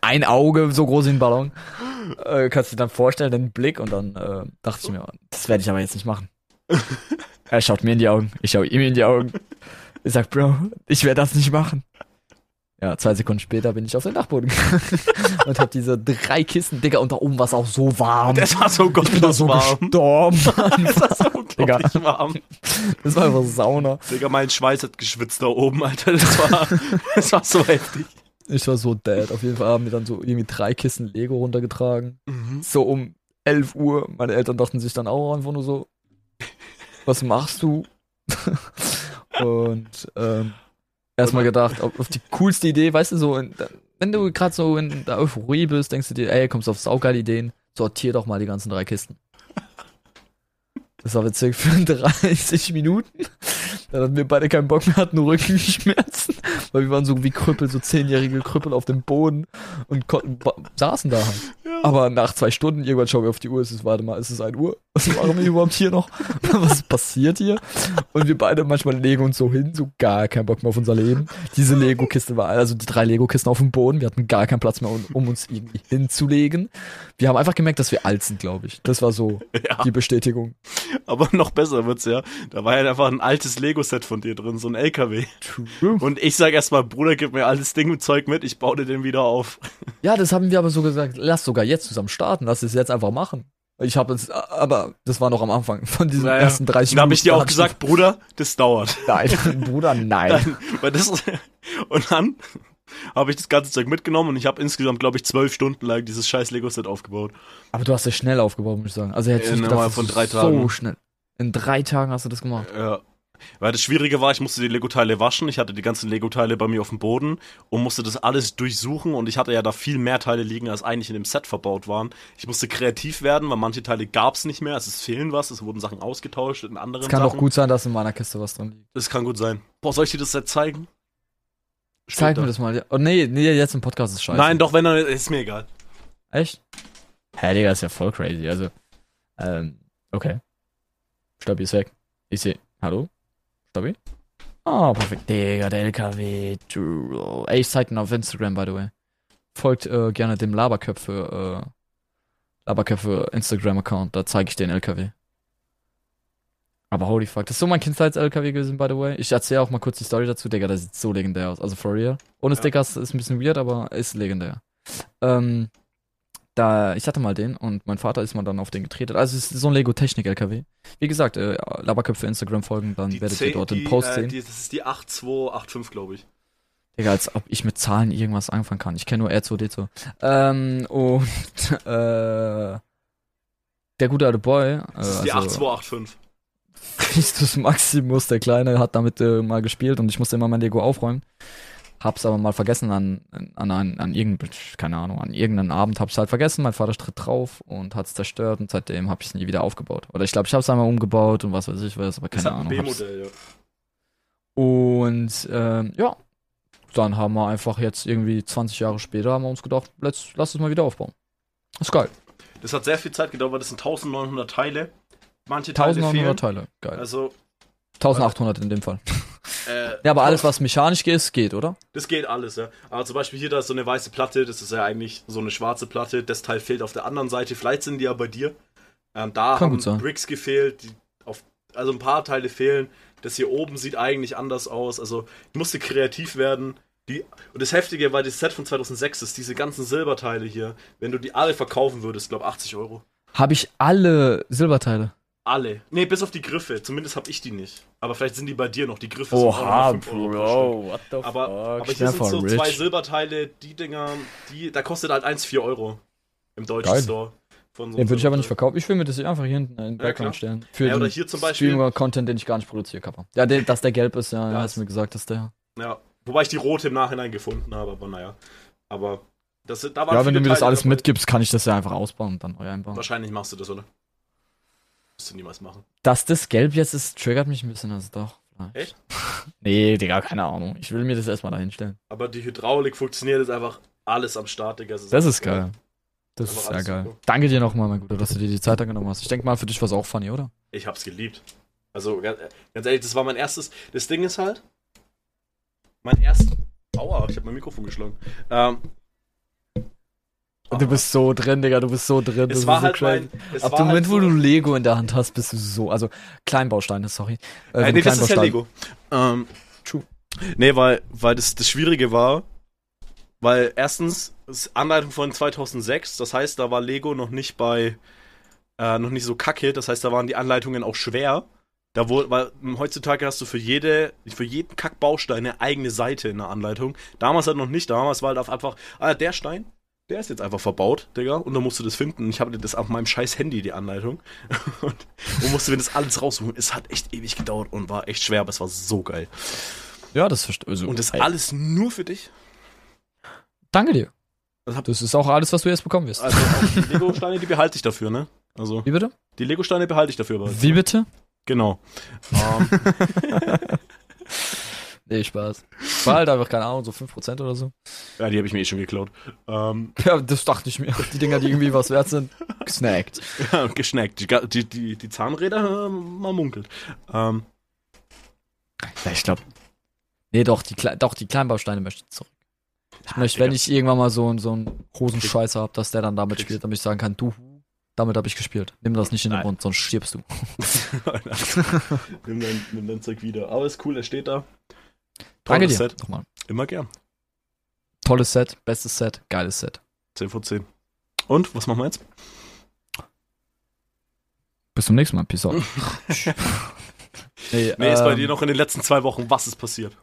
ein Auge so groß wie ein Ballon. Äh, kannst du dir dann vorstellen, den Blick und dann äh, dachte ich mir, das werde ich aber jetzt nicht machen. <laughs> er schaut mir in die Augen, ich schaue ihm in die Augen. Ich sag, Bro, ich werde das nicht machen. Ja, zwei Sekunden später bin ich auf den Dachboden gegangen <laughs> und hab diese drei Kisten, Digga, und da oben war es auch so warm. das war so ich bin da so warm. gestorben. <laughs> Das war so unglaublich warm. Das war einfach Sauna. Digga, mein Schweiß hat geschwitzt da oben, Alter. Das war, das war so heftig. Ich war so dead. Auf jeden Fall haben wir dann so irgendwie drei Kisten Lego runtergetragen. Mhm. So um 11 Uhr. Meine Eltern dachten sich dann auch einfach nur so, was machst du? <laughs> Und ähm, erstmal gedacht, auf, auf die coolste Idee, weißt du, so, in, wenn du gerade so in der Euphorie bist, denkst du dir, ey, kommst auf saugeile Ideen, sortier doch mal die ganzen drei Kisten. Das war witzig für <laughs> 30 Minuten. Dann hatten wir beide keinen Bock mehr, hatten nur Rückenschmerzen, <laughs> weil wir waren so wie Krüppel, so zehnjährige Krüppel auf dem Boden und konnten, saßen da halt. Aber nach zwei Stunden, irgendwann schauen wir auf die Uhr, es ist, warte mal, es ist 1 Uhr. Was machen wir überhaupt hier noch? <laughs> Was passiert hier? Und wir beide manchmal legen uns so hin, so gar keinen Bock mehr auf unser Leben. Diese Lego-Kiste war, also die drei Lego-Kisten auf dem Boden, wir hatten gar keinen Platz mehr, um, um uns irgendwie hinzulegen. Wir haben einfach gemerkt, dass wir alt sind, glaube ich. Das war so <laughs> Ja, die Bestätigung. <laughs> aber noch besser wird's ja. Da war ja einfach ein altes Lego-Set von dir drin, so ein LKW. True. Und ich sag erstmal, Bruder, gib mir alles Ding mit Zeug mit, ich baue dir den wieder auf. Ja, das haben wir aber so gesagt, lass sogar jetzt zusammen starten, lass es jetzt einfach machen. Ich habe es, aber das war noch am Anfang von diesen Naja, ersten 30 Da habe ich dir auch gesagt, Bruder, das dauert. Nein, <laughs> Bruder, nein. <laughs> Dann, weil das, und dann <laughs> habe ich das ganze Zeug mitgenommen und ich habe insgesamt, glaube ich, zwölf Stunden lang dieses scheiß Lego-Set aufgebaut. Aber du hast es schnell aufgebaut, muss ich sagen. Also hätte ich In nicht innerhalb gedacht, von dass drei du so Tagen. schnell. In drei Tagen hast du das gemacht. Ja. Weil das Schwierige war, ich musste die Lego-Teile waschen. Ich hatte die ganzen Lego-Teile bei mir auf dem Boden und musste das alles durchsuchen. Und ich hatte ja da viel mehr Teile liegen, als eigentlich in dem Set verbaut waren. Ich musste kreativ werden, weil manche Teile gab's nicht mehr. Es ist fehlen was. Es wurden Sachen ausgetauscht in anderen Es kann Sachen. doch gut sein, dass in meiner Kiste was drin liegt. Das kann gut sein. Boah, soll ich dir das Set zeigen? Zeig Später. mir das mal. Oh nee, nee, jetzt im Podcast ist scheiße. Nein, doch, wenn er ist mir egal. Echt? Hä, Digga, ist ja voll crazy. Also, ähm, okay. Stabi ist weg. Ich seh. Hallo? Stabi? Ah, perfekt. Digga, der LKW. Ey, ich zeig den auf Instagram, by the way. Folgt äh, gerne dem Laberköpfe, äh, Laberköpfe Instagram-Account. Da zeige ich den LKW. Aber holy fuck, das ist so mein Kindheits-LKW gewesen, by the way. Ich erzähle auch mal kurz die Story dazu. Digga, das sieht so legendär aus. Also for real. Ohne Ja. Stickers ist ein bisschen weird, aber ist legendär. Ähm, da, ich hatte mal den und mein Vater ist mal dann auf den getreten. Also es ist so ein Lego Technik LKW. Wie gesagt, äh, Laberköpfe Instagram folgen, dann werdet ihr dort den die, Post äh, sehen. die, das ist die 8285, glaube ich. Digga, als ob ich mit Zahlen irgendwas anfangen kann. Ich kenne nur R2D2. Ähm, und <laughs> äh, der gute alte Boy, äh, Das ist die also 8285. <laughs> Vinicius Maximus, der Kleine, hat damit äh, mal gespielt und ich musste immer mein Lego aufräumen. Hab's aber mal vergessen an, an, an, an irgendeinem, keine Ahnung, an irgendeinem Abend hab's halt vergessen. Mein Vater tritt drauf und hat's zerstört und seitdem hab ich's nie wieder aufgebaut. Oder ich glaube, ich hab's einmal umgebaut und was weiß ich was, aber keine ein Ahnung. B-Modell, ja. Und ähm, ja, dann haben wir einfach jetzt irgendwie 20 Jahre später haben wir uns gedacht, let's, lass es mal wieder aufbauen. Ist geil. Das hat sehr viel Zeit gedauert, weil das sind 1900 Teile. Manche Teile 1900 fehlen. Teile. Geil. Also, 1800 in dem Fall. <laughs> äh, Ja, aber alles, was mechanisch ist, geht, oder? Das geht alles, ja. Aber zum Beispiel hier, da ist so eine weiße Platte, das ist ja eigentlich so eine schwarze Platte. Das Teil fehlt auf der anderen Seite. Vielleicht sind die ja bei dir. Ähm, da Kann haben. Bricks gefehlt. Die auf, also ein paar Teile fehlen. Das hier oben sieht eigentlich anders aus. Also ich musste kreativ werden. Die, und das Heftige war das Set von 2006 ist, diese ganzen Silberteile hier. Wenn du die alle verkaufen würdest, glaube 80 Euro. Habe ich alle Silberteile. Alle. Nee, bis auf die Griffe. Zumindest habe ich die nicht. Aber vielleicht sind die bei dir noch. Die Griffe sind auch noch 5 Euro what the Aber, aber Ich hier sind so rich. zwei Silberteile, die Dinger, die, da kostet halt 1 4 Euro im deutschen Geil. Store. So Den würde ich aber nicht verkaufen. Ich will mir das hier einfach hier hinten in den Ja, Background klar. stellen. Für Ja, oder den hier zum Beispiel- Streamer-Content, den ich gar nicht produziere, Kappa. Ja, der, dass der gelb ist, ja, Ja, hast du mir gesagt, dass der. Ja, wobei ich die rote im Nachhinein gefunden habe, aber naja. Aber das, sind- da waren Ja, wenn du mir das Teile alles dabei. mitgibst, kann ich das ja einfach ausbauen und dann neu einbauen. Wahrscheinlich machst du das, oder? Musst du niemals machen. Dass das gelb jetzt ist, triggert mich ein bisschen, also doch. Echt? <laughs> nee, Digga, keine Ahnung. Ich will mir das erstmal da hinstellen. Aber die Hydraulik funktioniert jetzt einfach alles am Start, Digga. Das einfach ist geil. Das Einfach ist sehr geil. super. Danke dir nochmal, mein Guter, dass du dir die Zeit angenommen hast. Ich denke mal, für dich war es auch funny, oder? Ich hab's geliebt. Also, ganz, ganz ehrlich, das war mein erstes. Das Ding ist halt. Mein erstes. Aua, ich hab mein Mikrofon geschlagen. Ähm, Du bist so drin, Digga, du bist so drin. das es ist war so halt crazy. mein. Ab dem halt Moment, wo so, du Lego in der Hand hast, bist du so. Also Kleinbausteine, sorry. Äh, Äh, wenn nee, das ist ja Lego. Ähm, True. Nee, weil, weil das, das Schwierige war, weil erstens, das ist Anleitung von 2006, das heißt, da war Lego noch nicht bei, äh, noch nicht so kacke, das heißt, da waren die Anleitungen auch schwer. Da wo, weil m, heutzutage hast du für jede, für jeden Kackbaustein eine eigene Seite in der Anleitung. Damals halt noch nicht, damals war halt auf einfach, ah, der Stein, der ist jetzt einfach verbaut, Digga, und dann musst du das finden. Ich habe das auf meinem scheiß Handy, die Anleitung. <laughs> und, und musste mir das alles raussuchen. Es hat echt ewig gedauert und war echt schwer, aber es war so geil. Ja, das verstehe also, Und das ey, alles nur für dich? Danke dir. Das Das ist auch alles, was du jetzt bekommen wirst. Also die Lego-Steine, die behalte ich dafür, ne? Also, Wie bitte? die Lego-Steine behalte ich dafür. Aber Wie bitte? Genau. <laughs> Ähm, Nee, Spaß. War halt einfach, keine Ahnung, so 5% oder so. ja, die habe ich mir eh schon geklaut. Ähm, Ja, das dachte ich mir. Die Dinger, die irgendwie was wert sind, gesnackt. ja, geschnackt. Die, die, die, die Zahnräder, äh, man munkelt. Ähm, Ja, ich glaube. Nee, doch, die, Kle- doch, die Kleinbausteine möchte ich zurück. Ich möchte, Digga. wenn ich irgendwann mal so, so einen Hosenscheißer habe, dass der dann damit spielt, damit ich sagen kann, du, damit habe ich gespielt. Nimm das nicht in den Nein. Mund, sonst stirbst du. <laughs> <laughs> nimm, dein, nimm dein Zeug wieder. Aber ist cool, er steht da. Danke dir. Set. Nochmal. Immer gern. Tolles Set, bestes Set, geiles Set. 10 von 10. Und, was machen wir jetzt? Bis zum nächsten Mal. Peace out. <laughs> <laughs> nee, Nee, ist bei ähm, dir noch in den letzten zwei Wochen, was ist passiert?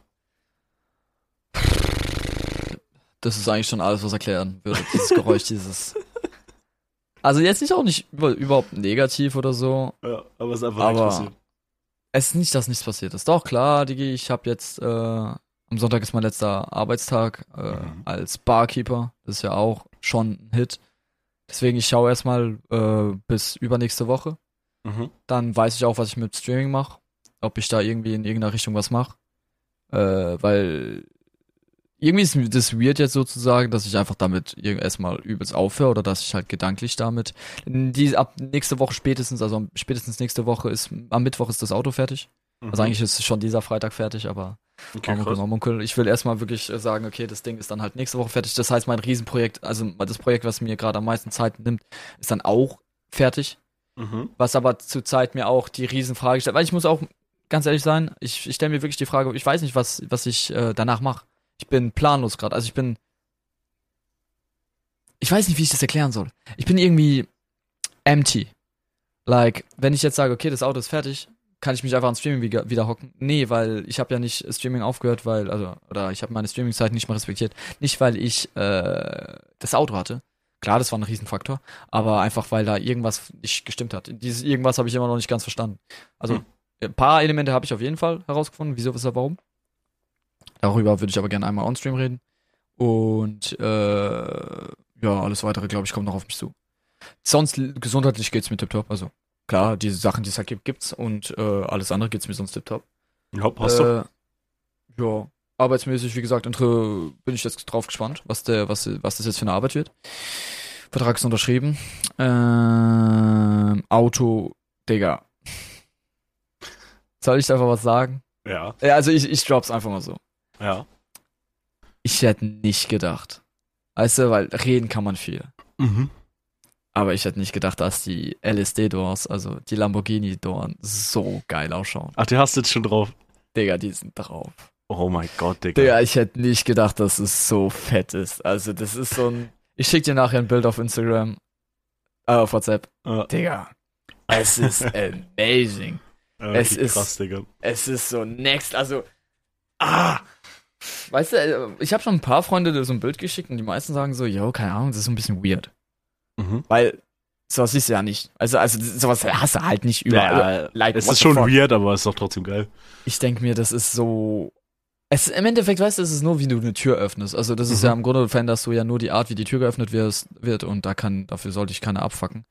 Das ist eigentlich schon alles, was erklären würde. Dieses Geräusch, <laughs> dieses. Also jetzt nicht auch nicht über, überhaupt negativ oder so. Ja, aber es ist einfach Aber- passiert. Es ist nicht, dass nichts passiert ist. Doch, klar, Digi, ich habe jetzt, äh, am Sonntag ist mein letzter Arbeitstag äh, Mhm. als Barkeeper. Das ist ja auch schon ein Hit. Deswegen, ich schaue erstmal äh, bis übernächste Woche. Mhm. Dann weiß ich auch, was ich mit Streaming mache. Ob ich da irgendwie in irgendeiner Richtung was mache. Äh, weil irgendwie ist das weird jetzt sozusagen, dass ich einfach damit erstmal übelst aufhöre oder dass ich halt gedanklich damit. Die, ab nächste Woche spätestens, also spätestens nächste Woche ist, am Mittwoch ist das Auto fertig. Also eigentlich ist schon dieser Freitag fertig, aber Mhm. okay. Ich will erstmal wirklich sagen, okay, das Ding ist dann halt nächste Woche fertig. Das heißt, mein Riesenprojekt, also das Projekt, was mir gerade am meisten Zeit nimmt, ist dann auch fertig. Mhm. Was aber zurzeit mir auch die Riesenfrage stellt. Weil ich muss auch ganz ehrlich sein, ich, ich stelle mir wirklich die Frage, ich weiß nicht, was, was ich äh, danach mache. Ich bin planlos gerade. Also ich bin. Ich weiß nicht, wie ich das erklären soll. Ich bin irgendwie empty. Like, wenn ich jetzt sage, okay, das Auto ist fertig, kann ich mich einfach an Streaming wieder, wieder hocken? Nee, weil ich habe ja nicht Streaming aufgehört, weil, also, oder ich habe meine Streaming-Zeit nicht mehr respektiert. Nicht, weil ich äh, das Auto hatte. Klar, das war ein Riesenfaktor, aber einfach, weil da irgendwas nicht gestimmt hat. Dieses irgendwas habe ich immer noch nicht ganz verstanden. Also, Hm. ein paar Elemente habe ich auf jeden Fall herausgefunden. Wieso, weshalb, warum. Darüber würde ich aber gerne einmal on-stream reden. Und äh, ja, alles weitere, glaube ich, kommt noch auf mich zu. Sonst gesundheitlich geht's mir tipptopp. Also klar, diese Sachen, die es halt gibt, gibt's und äh, alles andere geht's mir sonst tipptopp. Ja, passt doch. Äh, ja, arbeitsmäßig, wie gesagt, bin ich jetzt drauf gespannt, was der, was, was das jetzt für eine Arbeit wird. Vertrag ist unterschrieben. Ähm, Auto, Digga. Soll ich einfach was sagen? Ja, Ja, also ich, ich drop's einfach mal so. Ja. Ich hätte nicht gedacht. Weißt du, weil reden kann man viel. Mhm. Aber ich hätte nicht gedacht, dass die LSD-Doors, also die Lamborghini-Doors, so geil ausschauen. Ach, die hast du jetzt schon drauf. Digga, die sind drauf. Oh mein Gott, Digga. Digga, ich hätte nicht gedacht, dass es so fett ist. Also, das ist so ein. Ich schick dir nachher ein Bild auf Instagram. Äh, auf WhatsApp. Ja, Digga. Es ist <laughs> amazing. ja, es ist- krass, Digga. Es ist so next. Also. Ah! Weißt du, äh, ich habe schon ein paar Freunde die so ein Bild geschickt und die meisten sagen so, yo, keine Ahnung, das ist so ein bisschen weird. Mhm. Weil sowas du ja nicht. Also, also sowas hast du halt nicht überall. like, es ist schon fuck? weird, aber es ist doch trotzdem geil. Ich denke mir, das ist so. Es, Im Endeffekt, weißt du, es ist nur, wie du eine Tür öffnest. Also, das ist Mhm. ja im Grunde veränderst du ja nur die Art, wie die Tür geöffnet wird und da kann, dafür sollte ich keine abfacken.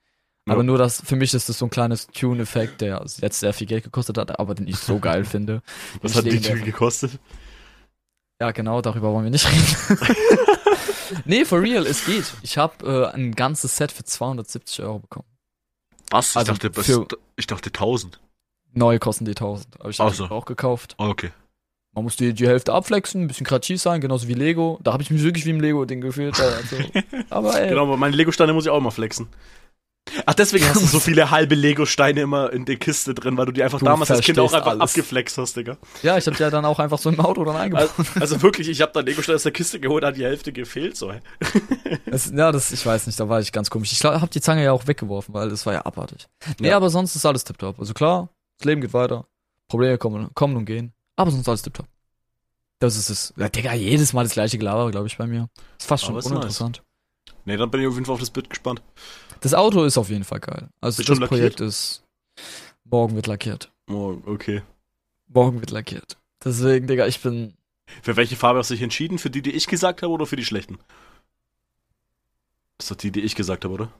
Ja. Aber nur das, für mich ist das so ein kleines Tune-Effekt, der jetzt sehr viel Geld gekostet hat, aber den ich so geil finde. <laughs> Was hat die Tür gekostet? Ja, genau, darüber wollen wir nicht reden. <laughs> nee, for real, es geht. Ich habe äh, ein ganzes Set für 270 Euro bekommen. Was? Ich, Also dachte, was- ich dachte 1000. Neu kosten die 1000. Aber ich Ach habe so. auch gekauft. Oh, okay. Man muss die, die Hälfte abflexen, ein bisschen kreativ sein, genauso wie Lego. Da habe ich mich wirklich wie im Lego-Ding gefühlt. Also. <laughs> Aber ey, Genau, aber meine Lego-Steine muss ich auch immer flexen. Ach, deswegen hast du so <laughs> viele halbe Lego-Steine immer in der Kiste drin, weil du die einfach Du damals als Kind auch einfach alles. abgeflext hast, Digga. ja, ich habe ja dann auch einfach so im Auto dann eingebaut. Also, <laughs> also wirklich, ich habe da Lego-Steine aus der Kiste geholt, hat die Hälfte gefehlt, so. <laughs> Das, ja, das, ich weiß nicht, da war ich ganz komisch. Ich habe die Zange ja auch weggeworfen, weil das war ja abartig. Nee, Ja. aber sonst ist alles tipptopp. Also klar, das Leben geht weiter. Probleme kommen, kommen und gehen. Aber sonst alles tipptopp. Das ist es. Ja, Digga, jedes Mal das gleiche Gelaber, glaube ich, bei mir. Ist fast schon Aber uninteressant. Nee, dann bin ich auf jeden Fall auf das Bild gespannt. Das Auto ist auf jeden Fall geil. Also Wird das Projekt ist. Morgen wird lackiert. Oh, okay. Morgen wird lackiert. Deswegen, Digga, ich bin. Für welche Farbe hast du dich entschieden? Für die, die ich gesagt habe oder für die schlechten? Das ist doch die, die ich gesagt habe, oder?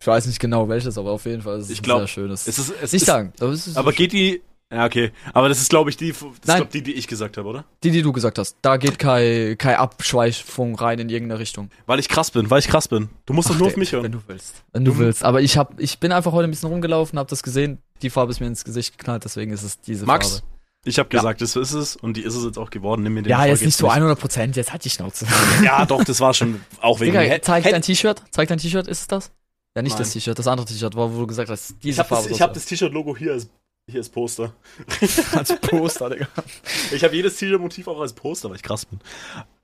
Ich weiß nicht genau welches, aber auf jeden Fall ist es Ich ein glaub, sehr schönes. Es ist, es nicht ist, sagen, aber es ist aber geht die. Ja, okay. Aber das ist, glaube ich, die, das Nein. glaub, die, die ich gesagt habe, oder? die, die du gesagt hast. Da geht keine keine Abschweifung rein in irgendeine Richtung. Weil ich krass bin, weil ich krass bin. Du musst doch nur auf der- mich hören. Wenn du willst. Wenn du Du- willst. Aber ich hab, ich bin einfach heute ein bisschen rumgelaufen, hab das gesehen. Die Farbe ist mir ins Gesicht geknallt, deswegen ist es diese Max, Farbe. ich habe Ja. gesagt, das ist es und die ist es jetzt auch geworden. Nimm mir den Ja, Erfolg jetzt nicht so 100 Prozent, jetzt halt die Schnauze. <laughs> Ja, doch, das war schon auch wegen Digga, zeig dein T-Shirt. Zeig dein T-Shirt, ist es das? Ja, nicht Nein. das T-Shirt, das andere T-Shirt, wo wo du gesagt hast, diese Ich habe Farbe. das, ich hab das T-Shirt-Logo hier als, hier als Poster. <laughs> als Poster, Digga. Ich habe jedes T-Shirt-Motiv auch als Poster, weil ich krass bin.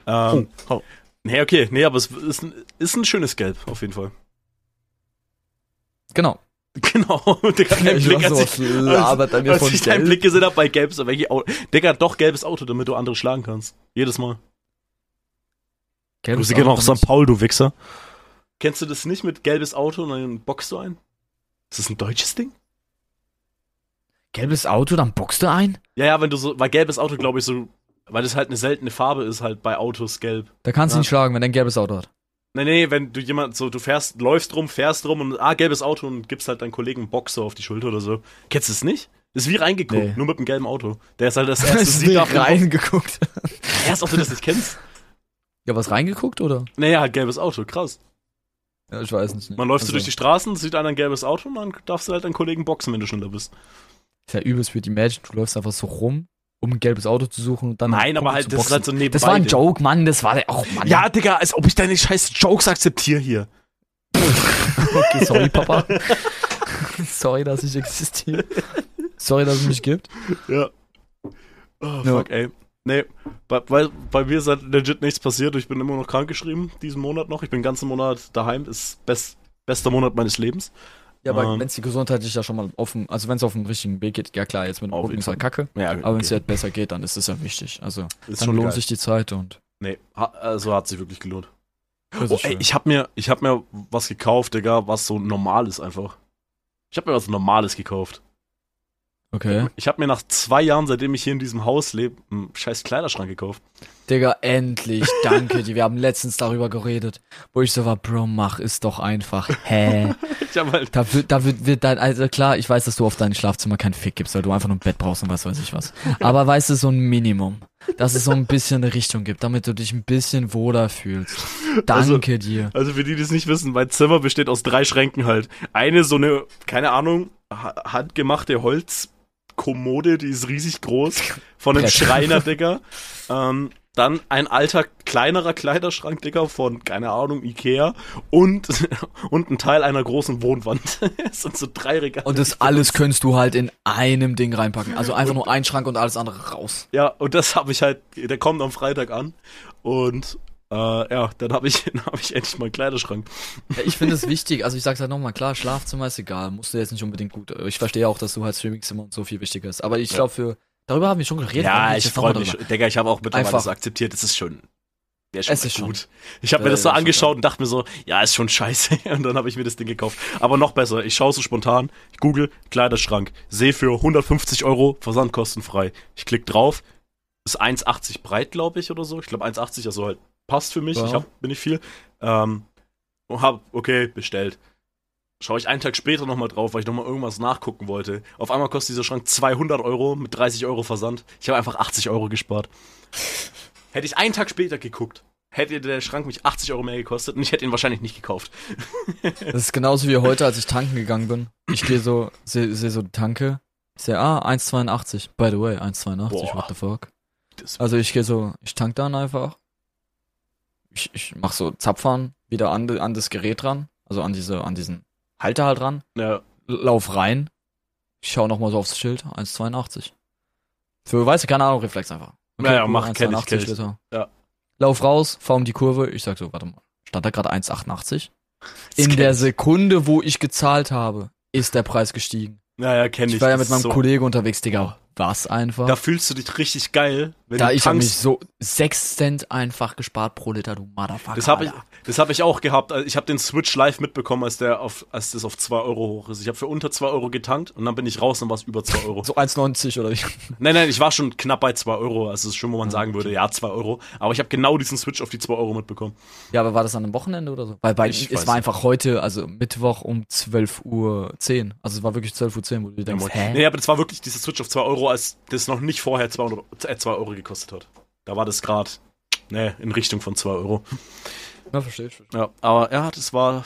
Ähm, Oh. Nee, okay, nee, aber es ist ein, ist ein schönes Gelb, auf jeden Fall. Genau. <laughs> Genau, Digga, dein Ich Blick, als so, ich, labert er mir als von ich deinen? Blick gesehen habe bei Gelb, so welche Auto. Digga, doch gelbes Auto, damit du andere schlagen kannst. Jedes Mal. Gelbes gehen Auto auch St. Paul, du Wichser. Kennst du das nicht mit gelbes Auto und dann boxst du ein? Ist das ein deutsches Ding? Gelbes Auto, dann boxst du ein? Ja, ja, wenn du so, weil gelbes Auto, glaube ich, so, weil das halt eine seltene Farbe ist, halt bei Autos gelb. Da kannst du Ja. ihn schlagen, wenn er ein gelbes Auto hat. Nee, nee, wenn du jemand so, du fährst, läufst rum, fährst rum und, ah, gelbes Auto und gibst halt deinen Kollegen einen Boxer auf die Schulter oder so. Kennst du das nicht? Das ist wie reingeguckt, Nee. nur mit einem gelben Auto. Der ist halt das Da <laughs> erste Sieg reingeguckt. <laughs> Erst, ob du das nicht kennst. Ja, was reingeguckt, oder? Naja, halt gelbes Auto, krass. Ja, ich weiß nicht. Man läuft so Also, durch die Straßen, sieht einer ein gelbes Auto und dann darfst du halt deinen Kollegen boxen, wenn du schneller bist. Ist ja übelst für die Imagine, du läufst einfach so rum, um ein gelbes Auto zu suchen und dann. Nein, aber halt, das ist halt so nebenbei. Das war ein. Joke, Mann, das war der. Oh, Mann. Ja, Digga, als ob ich deine scheiß Jokes akzeptiere hier. <laughs> Okay, sorry, Papa. <laughs> sorry, dass ich existiere. Sorry, dass es mich gibt. Ja. Oh, Ja. fuck, ey. Nee, bei, bei, bei mir ist halt legit nichts passiert. Ich bin immer noch krankgeschrieben, diesen Monat noch. Ich bin den ganzen Monat daheim. Ist best, bester Monat meines Lebens. Ja, aber Ähm. wenn es die gesundheitlich ja schon mal offen, also wenn es auf dem richtigen Weg geht, ja klar, jetzt mit dem Rücken ist halt kacke. Ja, Aber wenn es halt besser geht, dann ist das ja wichtig. Also ist dann lohnt geil. sich die Zeit und. Nee, ha, also hat sich wirklich gelohnt. Oh, ist ey, ich hab mir, ich hab mir was gekauft, Digga, was so normal ist einfach. Ich hab mir was Normales gekauft. Okay. Ich habe mir nach zwei Jahren, seitdem ich hier in diesem Haus lebe, einen scheiß Kleiderschrank gekauft. Digga, endlich, danke dir. Wir haben letztens darüber geredet, wo ich so war, Bro, mach es doch einfach. Hä? <laughs> Ich hab halt, Da wird, da wird, wird dein, also klar, ich weiß, dass du auf dein Schlafzimmer keinen Fick gibst, weil du einfach nur ein Bett brauchst und was weiß ich was. Aber weißt du, so ein Minimum, dass es so ein bisschen eine Richtung gibt, damit du dich ein bisschen wohler fühlst. Danke dir. also für die, die es nicht wissen, mein Zimmer besteht aus drei Schränken halt. Eine so eine, keine Ahnung, ha- handgemachte Holzkommode, die ist riesig groß, <laughs> von einem. Schreiner, Digga. Ähm, dann ein alter, kleinerer Kleiderschrank, Digga, von, keine Ahnung, Ikea. Und, <laughs> und ein Teil einer großen Wohnwand. <laughs> Es sind so drei Regale. Und das alles könntest du halt in einem Ding reinpacken. Also einfach nur ein Schrank und alles andere raus. Ja, und das habe ich halt, der kommt am Freitag an. Und äh, ja, dann habe ich, <laughs> dann hab ich endlich mal einen Kleiderschrank. Ja, ich finde es <laughs> wichtig, also ich sag's halt nochmal, klar, Schlafzimmer ist egal, musst du jetzt nicht unbedingt gut. Ich verstehe auch, dass du halt Streamingzimmer und so viel wichtiger ist. Aber ich Ja. glaube für, darüber haben wir schon geredet. Ja, ich freue mich. Digga, ich habe auch mittlerweile so akzeptiert, es ist schon. Wäre schon Es ist gut. Ich habe mir Äh, das so schon angeschaut und dachte mir so, ja, ist schon scheiße. <laughs> Und dann habe ich mir das Ding gekauft. Aber noch besser, ich schaue so spontan, ich google Kleiderschrank, sehe für 150 Euro versandkostenfrei. Ich klick drauf, ist 1,80 breit, glaube ich, oder so. Ich glaube 1,80, also halt passt für mich. Ja. Ich hab, bin ich viel. Ähm, und hab, okay, bestellt. Schaue ich einen Tag später nochmal drauf, weil ich nochmal irgendwas nachgucken wollte. Auf einmal kostet dieser Schrank 200 Euro mit 30 Euro Versand. Ich habe einfach 80 Euro gespart. Hätte ich einen Tag später geguckt, hätte der Schrank mich 80 Euro mehr gekostet und ich hätte ihn wahrscheinlich nicht gekauft. <laughs> Das ist genauso wie heute, als ich tanken gegangen bin. Ich gehe so, sehe seh so die Tanke. Ich sehe, ah, 1,82. By the way, 1,82, Boah. what the fuck. Also ich gehe so, ich tank dann einfach. Ich, ich mach so Zapfern wieder an, an das Gerät ran. Also an diese, an diesen Halter halt ran. ja, Lauf rein. Ich schau nochmal so aufs Schild. 1,82. Für, weißt du, keine Ahnung, Reflex einfach. Ja, ja, cool, mach, kenn ich, 1,82 kenn ich. Ja. Lauf raus, fahr um die Kurve. Ich sag so, warte mal. Stand da gerade 1,88? <laughs> In kenn der. Sekunde, wo ich gezahlt habe, ist der Preis gestiegen. Naja, kenne ich. Ich war ja mit meinem so, Kollegen unterwegs, Digga. Was einfach? Da fühlst du dich richtig geil, wenn Da du ich habe mich so 6 Cent einfach gespart pro Liter, du Motherfucker. Das habe ich, das hab ich auch gehabt. Also Ich habe den Switch live mitbekommen, als der auf, als das auf 2 Euro hoch ist. Ich habe für unter 2 Euro getankt und dann bin ich raus und war es über 2 Euro. <laughs> So 1,90 oder wie? Nein, nein, ich war schon knapp bei 2 Euro. Also es ist schon, wo man sagen würde, ja, 2 Euro. Aber ich habe genau diesen Switch auf die 2 Euro mitbekommen. Ja, aber war das an einem Wochenende oder so? Weil bei, Ich es war einfach heute, also Mittwoch um 12.10 Uhr. Also es war wirklich 12.10 Uhr, wo du dir denkst, hä? Nee, aber das war wirklich dieser Switch auf 2 Euro, als das noch nicht vorher 200, äh, 2 Euro gekostet hat. Da war das gerade, ne, in Richtung von 2 Euro. Ja, verstehe ich. Ja, aber ja, das war.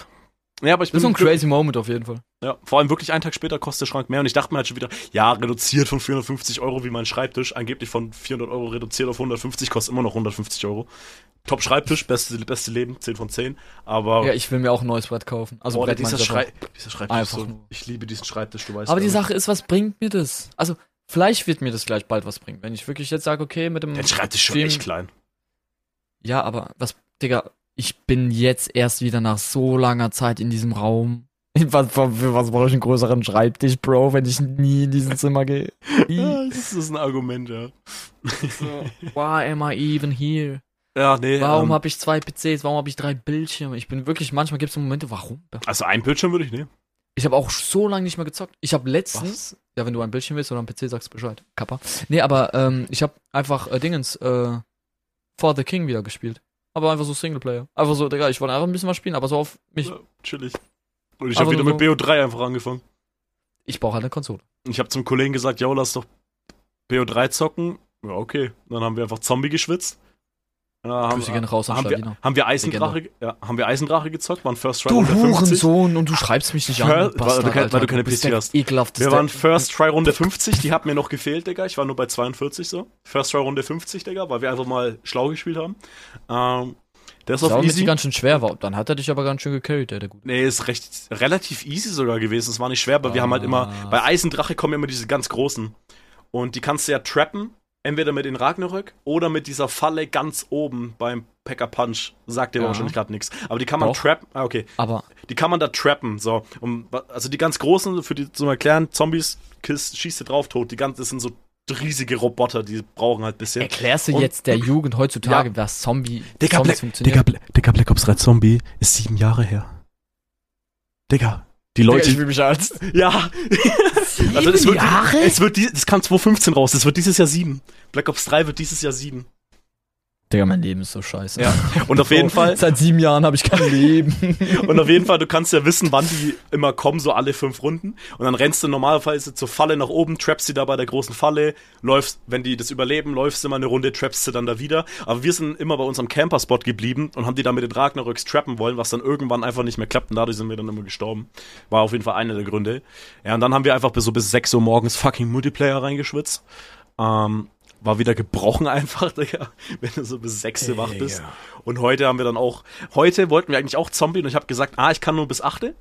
Ja, aber ich Das ist so ein crazy Moment auf jeden Fall. Ja, vor allem wirklich einen Tag später kostet der Schrank mehr und ich dachte mir halt schon wieder, ja, reduziert von 450 Euro wie mein Schreibtisch, angeblich von 400 Euro reduziert auf 150, kostet immer noch 150 Euro. Top Schreibtisch, beste, beste Leben, 10 von 10, aber Ja, ich will mir auch ein neues Brett kaufen. Also boah, Brett dieser, Schrei dieser Schreibtisch, so, ich liebe diesen Schreibtisch, du weißt Aber die. Sache ist, was bringt mir das? Also, vielleicht wird mir das vielleicht bald was bringen. Wenn ich wirklich jetzt sage, okay, mit dem Der Schreibtisch ist schon Stream- echt klein. Ja, aber was, Digga, ich bin jetzt erst wieder nach so langer Zeit in diesem Raum. <laughs> Was, für was brauche ich einen größeren Schreibtisch, Bro, wenn ich nie in diesen Zimmer gehe? <laughs> Ja, das ist ein Argument, ja. Why am I even here? Ja, nee, Warum ähm, habe ich zwei PCs? Warum habe ich drei Bildschirme? Ich bin wirklich, manchmal gibt es Momente, warum? also ein Bildschirm würde ich nehmen. Ich habe auch so lange nicht mehr gezockt. Ich habe letztens, ja, wenn du ein Bildschirm willst oder ein PC, sagst du Bescheid. Kappa. Nee, aber ähm, ich habe einfach äh, Dingens, äh, For the King wieder gespielt. Aber einfach so Singleplayer. Einfach so, Digga, ich wollte einfach ein bisschen was spielen, aber so auf mich. Ja, chillig. Und ich habe wieder so- mit BO3 einfach angefangen. Ich brauche halt eine Konsole. Ich habe zum Kollegen gesagt, yo, lass doch BO3 zocken. Ja, okay. Dann haben wir einfach Zombie geschwitzt. Ja, haben, Grüße gerne raus haben, wir, haben wir Eisendrache, ja, haben wir Eisendrache gezockt, waren First Try Du Runde 50. Hurensohn und du schreibst mich nicht Hör- an. weil du Bastard, kein- weil du Alter. keine PC hast. Ekelhafteste. Wir waren First Try Runde 50, die hat mir noch gefehlt, Digga. Ich war nur bei 42 so. First Try Runde 50, Digga, weil wir einfach mal schlau gespielt haben. Ähm, der ist das auf easy. ganz schön schwer war. Dann hat er dich aber ganz schön gecarried, der, der gut. Nee, ist recht, relativ easy sogar gewesen. Es war nicht schwer, aber wir haben halt immer, bei Eisendrache kommen immer diese ganz großen. Und die kannst du ja trappen, entweder mit den Ragnarök oder mit dieser Falle ganz oben beim Packer Punch. Sagt dir Ja. wahrscheinlich gerade nichts. Aber die kann man Doch. trappen, ah, okay. Aber Die kann man da trappen, so. Um, also die ganz großen, für die zum Erklären, Zombies, kiss, schießt du drauf, tot. Die ganz, das sind so riesige Roboter, die brauchen halt ein bisschen. erklärst du Und- jetzt der Jugend heutzutage, Ja. was Zombie, Digga, Zombies Black, funktioniert? Digga, Digga, Black Ops 3 Zombie ist sieben Jahre her. Digga, Die Leute, ich fühle mich als. ja. also es wird, es wird, die- das kam 2015 raus, es wird dieses Jahr sieben. Black Ops 3 wird dieses Jahr sieben. Digga, mein Leben ist so scheiße. Ja. Und auf jeden Fall, Seit sieben Jahren habe ich kein Leben. <laughs> und auf jeden Fall, du kannst ja wissen, wann die immer kommen, so alle fünf Runden. Und dann rennst du normalerweise zur Falle nach oben, trappst sie da bei der großen Falle, läufst, wenn die das überleben, läufst du mal eine Runde, trappst sie dann da wieder. Aber wir sind immer bei unserem Camper-Spot geblieben und haben die da mit den Ragnaröks trappen wollen, was dann irgendwann einfach nicht mehr klappt und dadurch sind wir dann immer gestorben. War auf jeden Fall einer der Gründe. Ja, und dann haben wir einfach bis so bis 6 Uhr morgens fucking Multiplayer reingeschwitzt. Ähm, war wieder gebrochen <laughs> einfach, Digga, wenn du so bis 6 Uhr wach bist. Digga. Und heute haben wir dann auch, heute wollten wir eigentlich auch Zombie und ich habe gesagt, ah, ich kann nur bis 8.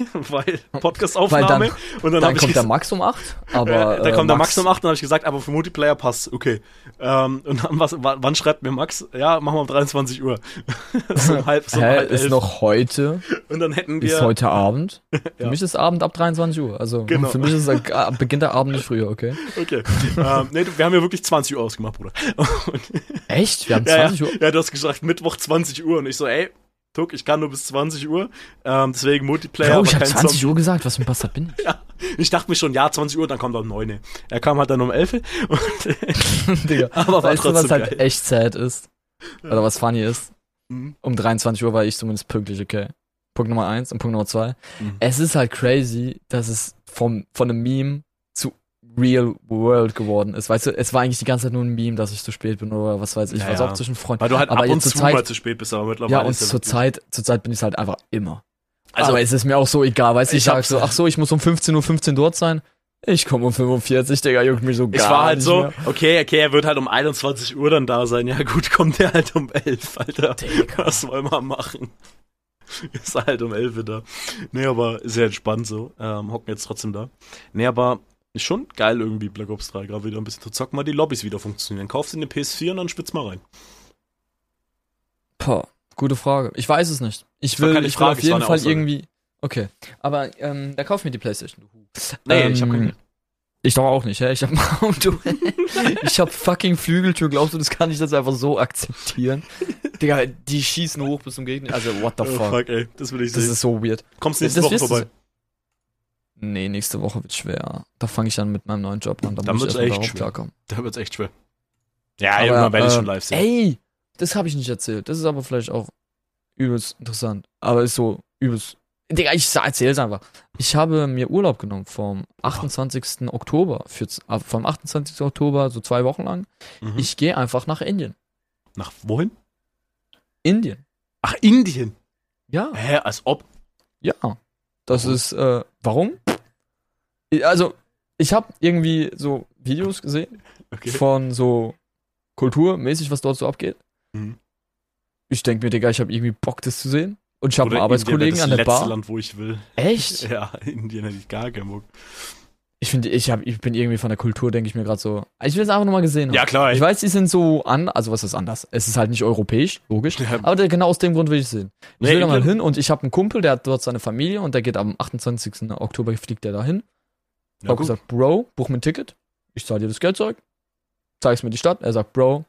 <laughs> weil Podcast-Aufnahme. Dann- und dann, Dann kommt der Max um 8, aber. äh, da äh, kommt der Max um 8 und dann habe ich gesagt, aber für Multiplayer passt, okay. Ähm, und dann was, wa- wann schreibt mir Max? Ja, machen wir um 23 Uhr. <laughs> so um halb, so Hä, halb ist elf. noch heute, und dann hätten wir. ist heute Abend. <laughs> Für Ja. mich ist Abend ab 23 Uhr. Also Genau. für mich ist äh, beginnt der Abend nicht früher, okay? Okay. ähm, nee, wir haben ja wirklich 20 Uhr ausgemacht, Bruder. Echt? Wir haben ja, 20 ja, Uhr? ja, du hast gesagt, Mittwoch 20 Uhr. Und ich so, ey, Tuck, ich kann nur bis 20 Uhr. Ähm, deswegen Multiplayer, Bro, ich kein 20 Zombie. Uhr gesagt, was für ein Bastard bin <laughs> ich? Ja, ich dachte mir schon, ja, 20 Uhr, dann kommt er um 9. Er kam halt dann um 11. <laughs> Und, <laughs> Digga. aber weißt du, was halt geil. echt sad ist? Oder was funny ist? Mhm. Um 23 Uhr war ich zumindest pünktlich, okay. Punkt Nummer eins und Punkt Nummer zwei. Mhm. Es ist halt crazy, dass es vom, von einem Meme real world geworden ist. Weißt du, es war eigentlich die ganze Zeit nur ein Meme, dass ich zu spät bin oder was weiß ich, Ja, was auch zwischen Freunden. Weil du halt Aber ab und zu Zeit- mal zu spät bist, aber mittlerweile Ja, und ist zur Zeit, zur Zeit bin ich halt einfach immer. Also, aber es ist mir auch so egal, weißt du, ich, Ich sag so, ach so, ich muss um 15.15 Uhr 15 dort sein. Ich komme um 45, Digga, juckt mich so gar ich war halt nicht so, mehr. okay, okay, er wird halt um 21 Uhr dann da sein. Ja gut, kommt er halt um 11, Alter. Was wollen wir machen? Ist halt um 11 da. Nee, aber sehr entspannt so. Ähm, hocken jetzt trotzdem da. Nee, aber ist schon geil irgendwie Black Ops 3, gerade wieder ein bisschen zu zocken, mal die Lobbys wieder funktionieren. Kaufst dir eine PS4 und dann spitz mal rein. Boah, gute Frage. Ich weiß es nicht. Ich will, ich will auf jeden Fall Aussage. irgendwie. Okay. Aber ähm, da kauf mir die Playstation. Nee, Ähm, ich hab keine. Ich doch auch nicht, hä? Ich hab ein Auto. <laughs> ich hab fucking Flügeltür. Glaubst du, das kann ich das einfach so akzeptieren? Digga, die schießen hoch bis zum Gegner. Also, what the Oh, fuck? fuck, ey, das will ich Das sehen. ist so weird. Kommst nächste das Woche du vorbei. Nee, nächste Woche wird schwer. Da fange ich dann mit meinem neuen Job an. Da Dann wird's erstmal echt schwer. klarkommen. Da wird's echt schwer. Ja, Aber, irgendwann werde ich äh, schon live sehen. Ey, das habe ich nicht erzählt. Das ist aber vielleicht auch übelst interessant. Aber ist so übelst. Digga, ich erzähl's einfach. Ich habe mir Urlaub genommen vom 28. Oktober. Für, äh, vom 28. Oktober, so zwei Wochen lang. Mhm. Ich gehe einfach nach Indien. Nach wohin? Indien. Ach, Indien. Ja. Hä, als ob. Ja. Das Warum? ist, äh, warum? Also, ich habe irgendwie so Videos gesehen Okay. von so kulturmäßig, was dort so abgeht. Mhm. Ich denke mir, Digga, ich habe irgendwie Bock, das zu sehen. Und ich habe einen Oder Arbeitskollegen Indien an der Bar. Land, wo ich will. Echt? <laughs> Ja, Indien hätte ich gar keinen Bock. Ich finde, ich, hab, ich bin irgendwie von der Kultur, denke ich mir gerade so. Ich will es einfach nur mal gesehen haben. Ja, klar. Ich weiß, die sind so an, also was ist anders? Es ist halt nicht europäisch, logisch. Ja. Aber genau aus dem Grund will ich es sehen. Ich Nee, will da mal hin und ich habe einen Kumpel, der hat dort seine Familie und der geht am 28. Oktober fliegt der da Ich hab gut. gesagt, Bro, buch mir ein Ticket. Ich zahle dir das Geld zurück. Zeig's mir die Stadt. Er sagt, Bro,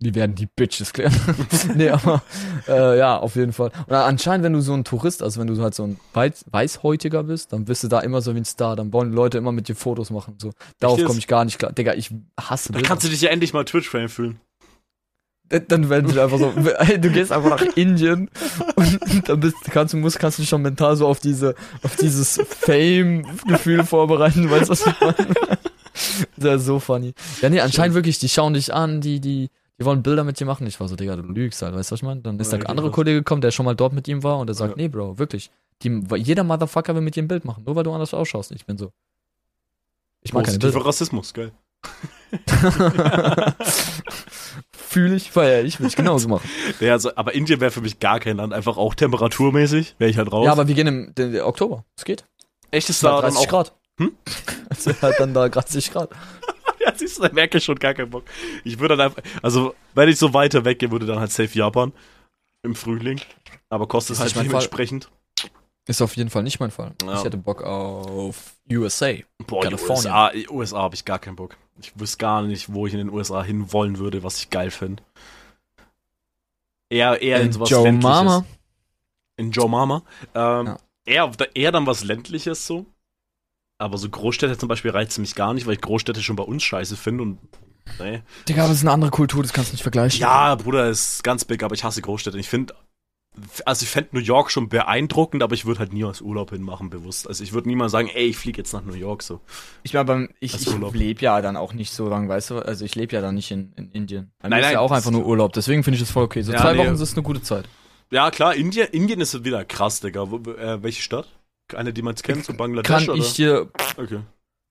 wir werden die Bitches klären. <laughs> <laughs> nee, aber äh, ja, auf jeden Fall. Und anscheinend, wenn du so ein Tourist, also wenn du halt so ein Weiß Weißhäutiger bist, dann bist du da immer so wie ein Star. Dann wollen Leute immer mit dir Fotos machen. So. Darauf komme ich gar nicht klar. Digga, ich hasse Da Bilder. kannst du dich ja endlich mal Twitch-Fan fühlen. Dann- Dann werden sie einfach so, <laughs> du gehst einfach nach Indien <laughs> und dann bist, kannst du musst, kannst du dich schon mental so auf diese, auf dieses Fame-Gefühl vorbereiten, weißt du, was ich meine? <laughs> Das ist so funny. Ja, nee, anscheinend wirklich, die schauen dich an, die, die, die wollen Bilder mit dir machen. Ich war so, Digga, du lügst halt, weißt du, was ich meine? Dann ist Ja, der andere. Kollege gekommen, der schon mal dort mit ihm war und der sagt, Ja. nee, Bro, wirklich. Die, jeder Motherfucker will mit dir ein Bild machen, nur weil du anders ausschaust. Ich bin so. Ich mag keine Bilder. Positiver Rassismus, geil. Fühle ich, feier ich, will ich genauso machen. <laughs> Ja, also, aber Indien wäre für mich gar kein Land. Einfach auch temperaturmäßig. Wäre ich halt raus. Ja, aber wir gehen im, im Oktober. Es geht. echt ist Es da dann 30 auch. Grad. Hm? <laughs> Es ist halt dann da 30 Grad. <laughs> Ja, siehst du, da merke ich schon gar keinen Bock. Ich würde dann einfach, also, wenn ich so weiter weggehe, würde dann halt safe Japan. Im Frühling. Aber kostet Ist halt dementsprechend. Ist auf jeden Fall nicht mein Fall. Ja. Ich hätte Bock auf USA. Boah, die California. USA, USA habe ich gar keinen Bock. Ich wüsste gar nicht, wo ich in den USA hin wollen würde, was ich geil finde. Eher, eher in sowas Joe ländliches. Mama. In Joe Mama. Ähm, Ja. eher, eher dann was ländliches so. Aber so Großstädte zum Beispiel reizt mich gar nicht, weil ich Großstädte schon bei uns scheiße finde und nee. Digga, aber es ist eine andere Kultur, das kannst du nicht vergleichen. Ja, Bruder, ist ganz big, aber ich hasse Großstädte. Ich finde, also ich fände New York schon beeindruckend, aber ich würde halt nie als Urlaub hinmachen, bewusst. Also ich würde niemals sagen, ey, ich fliege jetzt nach New York so. Ich meine, ich, ich lebe ja dann auch nicht so lange, weißt du? Also ich lebe ja dann nicht in, in Indien. Bei Nein, mir ist nein, ja auch einfach nur Urlaub, deswegen finde ich das voll okay. So Ja, zwei nee. Wochen ist eine gute Zeit. Ja, klar, Indien, Indien ist wieder krass, Digga. Wo, äh, welche Stadt? Eine, die man jetzt kennt, so Bangladesch Kann oder? ich dir, okay.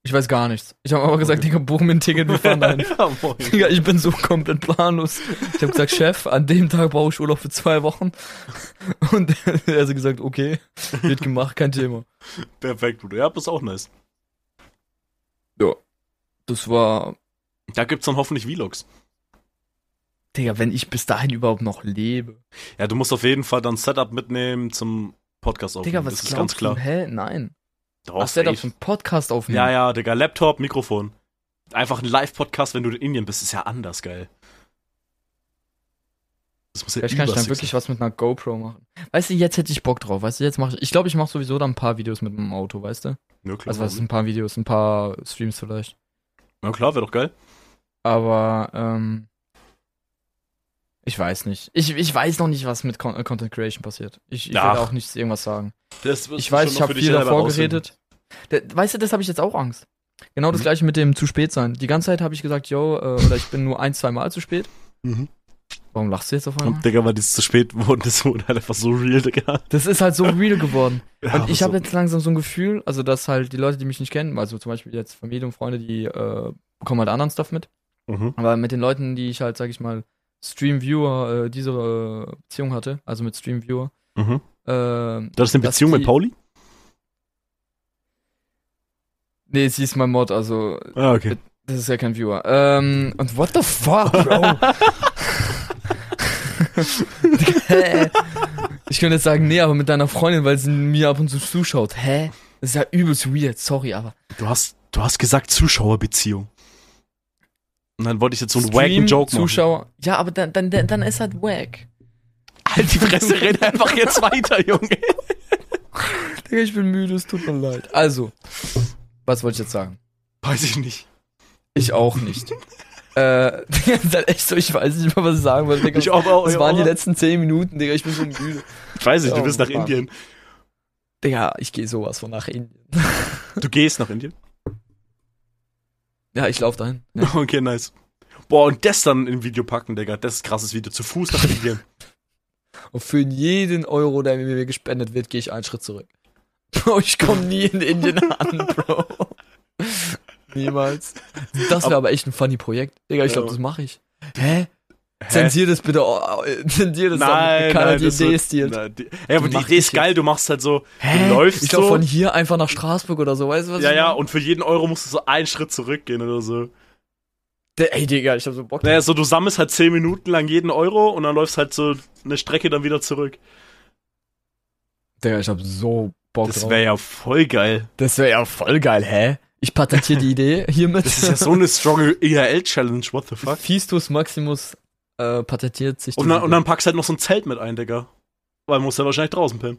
Ich weiß gar nichts. Ich habe aber gesagt. Digga, buch mir ein Ticket, wir fahren dahin. <laughs> ja, moin. Digga, ich bin so komplett planlos. Ich habe gesagt, Chef, an dem Tag brauche ich Urlaub für zwei Wochen. Und er hat gesagt, okay, wird gemacht, kein Thema. Perfekt, Bruder. Ja, das ist auch nice. Das war, Da gibt's dann hoffentlich Vlogs. Digga, wenn ich bis dahin überhaupt noch lebe. Ja, du musst auf jeden Fall dann Setup mitnehmen zum Podcast aufnehmen. Digga, was das ist ganz klar. Hä? Nein. Doch, Ach, Setup zum Podcast aufnehmen. Ja, ja, Digga, Laptop, Mikrofon. Einfach ein Live-Podcast, wenn du in Indien bist, ist ja anders geil. Das muss ja Vielleicht kann ich dann wirklich was mit einer GoPro machen. Weißt du, jetzt hätte ich Bock drauf. Weißt du, jetzt mache ich. Ich glaube, ich mache sowieso dann ein paar Videos mit dem Auto, weißt du? Ja, klar, Also was ein paar Videos, ein paar Streams vielleicht. ja, klar wäre doch geil. Aber ähm, ich weiß nicht. Ich, ich weiß noch nicht, was mit Con äh, Content Creation passiert. Ich, ich will auch nicht irgendwas sagen. Ich weiß, ich habe viel davor geredet. Da, weißt du, das habe ich jetzt auch Angst. Genau das Mhm. gleiche mit dem zu spät sein. Die ganze Zeit habe ich gesagt, yo, äh, oder ich bin nur ein, zwei Mal zu spät. Mhm. Warum lachst du jetzt auf einmal? Und Digga, weil das zu spät wurde, das <laughs> wurde halt einfach so real, Digga. Das ist halt so real geworden. <laughs> Ja, Und ich so. habe jetzt langsam so ein Gefühl, also dass halt die Leute, die mich nicht kennen, also zum Beispiel jetzt Familie und Freunde, die äh, bekommen halt anderen Stuff mit. Mhm. Aber mit den Leuten, die ich halt, sag ich mal, Stream-Viewer, äh, diese äh, Beziehung hatte, also mit Stream-Viewer, Mhm. äh, Das ist eine Beziehung die- mit Pauli? nee, sie ist mein Mod, also Ah, okay. das ist ja kein Viewer. Ähm, und what the fuck, Bro? <laughs> <laughs> Hä? ich könnte jetzt sagen, nee, aber mit deiner Freundin, weil sie mir ab und zu zuschaut. Hä? Das ist ja übelst weird, sorry, aber. Du hast, du hast gesagt Zuschauerbeziehung. Und dann wollte ich jetzt so einen wacken Joke machen. Zuschauer. Ja, aber dann, dann, dann ist halt wack. Halt die Fresse, red einfach jetzt weiter, Junge. <laughs> Digga, ich bin müde, es tut mir leid. Also, was wollte ich jetzt sagen? Weiß ich nicht. Ich auch nicht. <laughs> äh, Digga, echt so, ich weiß nicht mehr, was ich sagen wollte, Digga. Ich auch, auch, das waren die letzten 10 Minuten, Digga, ich bin so müde. Ich weiß nicht, du Oh, bist nach. Indien. Digga, ich gehe sowas von nach Indien. Du gehst nach Indien? Ja, ich lauf dahin. <laughs> Ja. Okay, nice. Boah, und das dann im Video packen, Digga. Das ist ein krasses Video. Zu Fuß nach Indien. <laughs> Und für jeden Euro, der mir gespendet wird, gehe ich einen Schritt zurück. <laughs> Bro, ich komme nie in Indien an, Bro. Niemals. Das wäre aber echt ein funny Projekt. Digga, ich glaube, das mache ich. Hä? Zensier das bitte. Oh, oh, <laughs> zensier das Nein, doch. Nein, die das Idee stiehlt. Na, die, ja, aber die Idee ist geil. Du machst halt so, Hä? du läufst ich glaube so. von hier einfach nach Straßburg oder so, weißt du was? ja, ja, meine? und für jeden Euro musst du so einen Schritt zurückgehen oder so. Der, ey, Digga, ich hab so Bock. Naja, so du sammelst halt 10 Minuten lang jeden Euro und dann läufst halt so eine Strecke dann wieder zurück. Digga, ich hab so Bock Das wäre ja voll geil. das wäre ja voll geil, hä? Ich patentiere die Idee hiermit. Das ist ja so eine <laughs> strong IRL-Challenge, what the fuck? Fistus Maximus äh, patentiert sich Und dann, und dann packst halt noch so ein Zelt mit ein, Digga. Weil musst ja wahrscheinlich draußen pennen.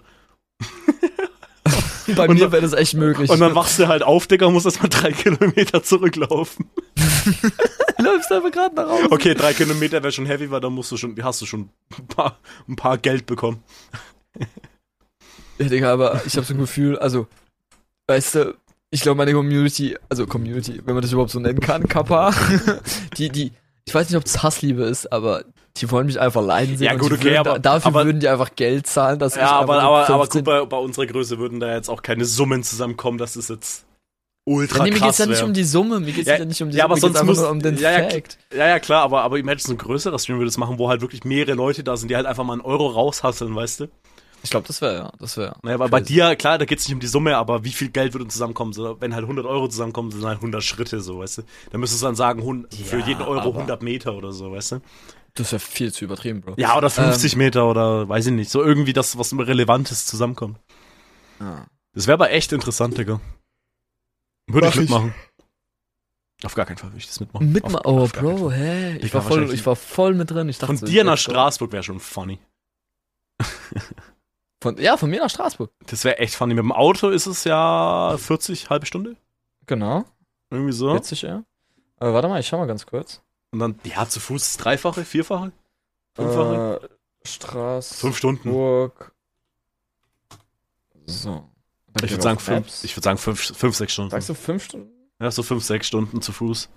<laughs> Bei und mir wäre das echt möglich. Und dann wachst du halt auf, Digga, und musst erstmal drei <laughs> Kilometer zurücklaufen. <laughs> läufst einfach gerade nach Hause. Okay, drei Kilometer wäre schon heavy, weil dann musst du schon, hast du schon ein paar, ein paar Geld bekommen. Ja, Digga, aber ich habe so ein Gefühl, also, weißt du, ich glaube, meine Community, also Community, wenn man das überhaupt so nennen kann, Kappa, die, die, ich weiß nicht, ob es Hassliebe ist, aber die wollen mich einfach leiden sehen. Ja, gut, okay, würden, aber- dafür aber- würden die einfach Geld zahlen, dass ich Ja, aber, einfach aber, aber 15 gut, bei, bei unserer Größe würden da jetzt auch keine Summen zusammenkommen, das ist jetzt ultra Ja, nee, mir geht's krass ja nicht um die Summe, mir geht's Ja, ja, nicht um die ja, aber Summe, mir sonst geht's muss- nur um den ja, Fact. Ja, ja, klar, aber, aber imagine so ein größerer Stream würde das machen, wo halt wirklich mehrere Leute da sind, die halt einfach mal einen Euro raushasseln, weißt du? Ich glaube, das wäre ja, das wäre. Naja, weil bei dir, klar, da geht's nicht um die Summe, aber wie viel Geld würde zusammenkommen? So, wenn halt 100 Euro zusammenkommen, sind halt 100 Schritte, so, weißt du? Dann müsstest du dann sagen, hun- für Ja, jeden Euro aber- 100 Meter oder so, weißt du? Das wäre viel zu übertrieben, Bro. Ja, oder 50 Ähm. Meter oder weiß ich nicht. So irgendwie das, was Relevantes zusammenkommt. Ja. Das wäre aber echt interessant, Digga. Würde ich Mach ich. mitmachen. Auf gar keinen Fall würde ich das mitmachen. Mit auf, mal, oh, Bro, hä? Ich Digga, war voll, ich war voll mit drin. Ich dachte Von so, dir nach. Straßburg wäre schon funny. <laughs> Von, ja, von mir nach Straßburg. Das wäre echt funny. Mit dem Auto ist es ja 40, halbe Stunde. Genau. Irgendwie so. Witzig, ja. Aber warte mal, ich schau mal ganz kurz. Und dann, ja, zu Fuß das Dreifache, Vierfache? Fünffache? Äh, Straßburg. Fünf Stunden. So. Ich würde sagen, fünf, ich würd sagen fünf, fünf, sechs Stunden. Sagst du fünf Stunden? Ja, so fünf, sechs Stunden zu Fuß.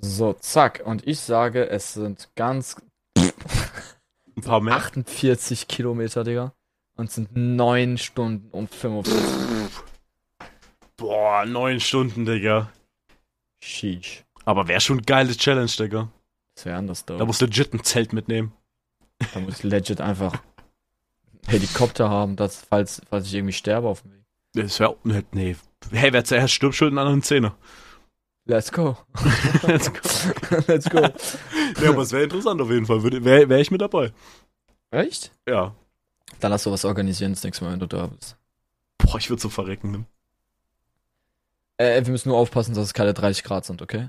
So, zack. Und ich sage, es sind ganz Ein paar mehr. 48 Kilometer, Digga. Und es sind 9 Stunden und 45. Boah, neun Stunden, Digga. Sheesh. Aber wäre schon geile Challenge, Digga. Was wäre anders da? Da musst du legit ein Zelt mitnehmen. Da muss legit einfach Helikopter haben, dass, falls, falls ich irgendwie sterbe auf dem Weg. Das wäre, nee. Hey, wer zuerst stirbt, schuld einen anderen Zähne. Let's go. <laughs> Let's go. Let's go. Ja, aber es wäre interessant auf jeden Fall. Wäre wär ich mit dabei. Echt? Ja. Dann lass du was organisieren das nächste Mal, wenn du da bist. Boah, ich würde so verrecken. Ne? Äh, wir müssen nur aufpassen, dass es keine 30 Grad sind, okay?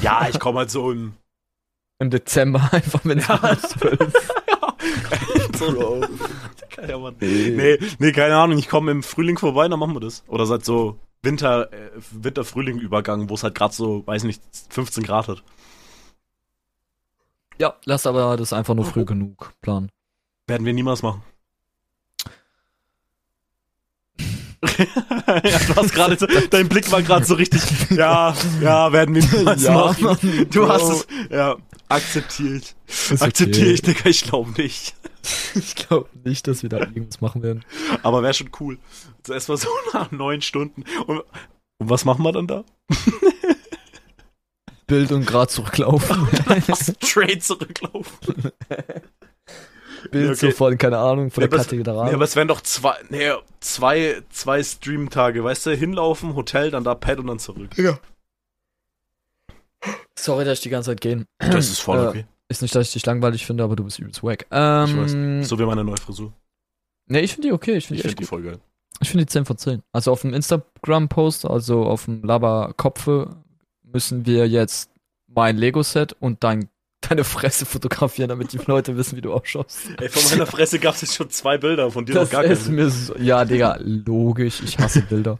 Ja, ich komme halt so in. <laughs> Im Dezember <laughs> einfach, es Ja. minus 12 so. Nee, nee, keine Ahnung. Ich komme im Frühling vorbei, dann machen wir das. Oder seit so Winter, äh, Winter-Frühling-Übergang, wo es halt gerade so, weiß nicht, 15 Grad hat. Ja, lass aber das einfach nur früh genug planen. Werden wir niemals machen. <laughs> ja, du hast gerade so, dein Blick war gerade so richtig, <laughs> ja, ja, werden wir niemals machen. Mann, Du hast es, ja, akzeptiere ich. Ist Akzeptiere okay. ich, Digga, ich glaube nicht. <laughs> Ich glaube nicht, dass wir da irgendwas machen werden. Aber wäre schon cool. Also erstmal so <laughs> nach neun Stunden. Und, und was machen wir dann da? <laughs> Bild und grad zurücklaufen. Straight zurücklaufen. Bild Okay. so von, keine Ahnung, von Ja, der aber es- Kathedrale. Ja, aber es wären doch zwei, nee, zwei, zwei Stream-Tage, weißt du? Hinlaufen, Hotel, dann da Pad und dann zurück. Sorry, dass ich die ganze Zeit gehen. Das ist voll Äh, okay. Ist nicht, dass ich dich langweilig finde, aber du bist übelst wack. Ähm, So wie meine neue Frisur. Nee, ich finde die okay. Ich Ich finde echt die voll geil. Ich finde die 10 von 10. Also auf dem Instagram-Post, also auf dem Laba-Kopfe, müssen wir jetzt mein Lego-Set und dein, deine Fresse fotografieren, damit die Leute wissen, wie du ausschaust. Ey, von meiner Fresse gab es jetzt schon zwei Bilder, von dir Das noch gar ist keine. mir so, ja, Digga, logisch. Ich hasse Bilder.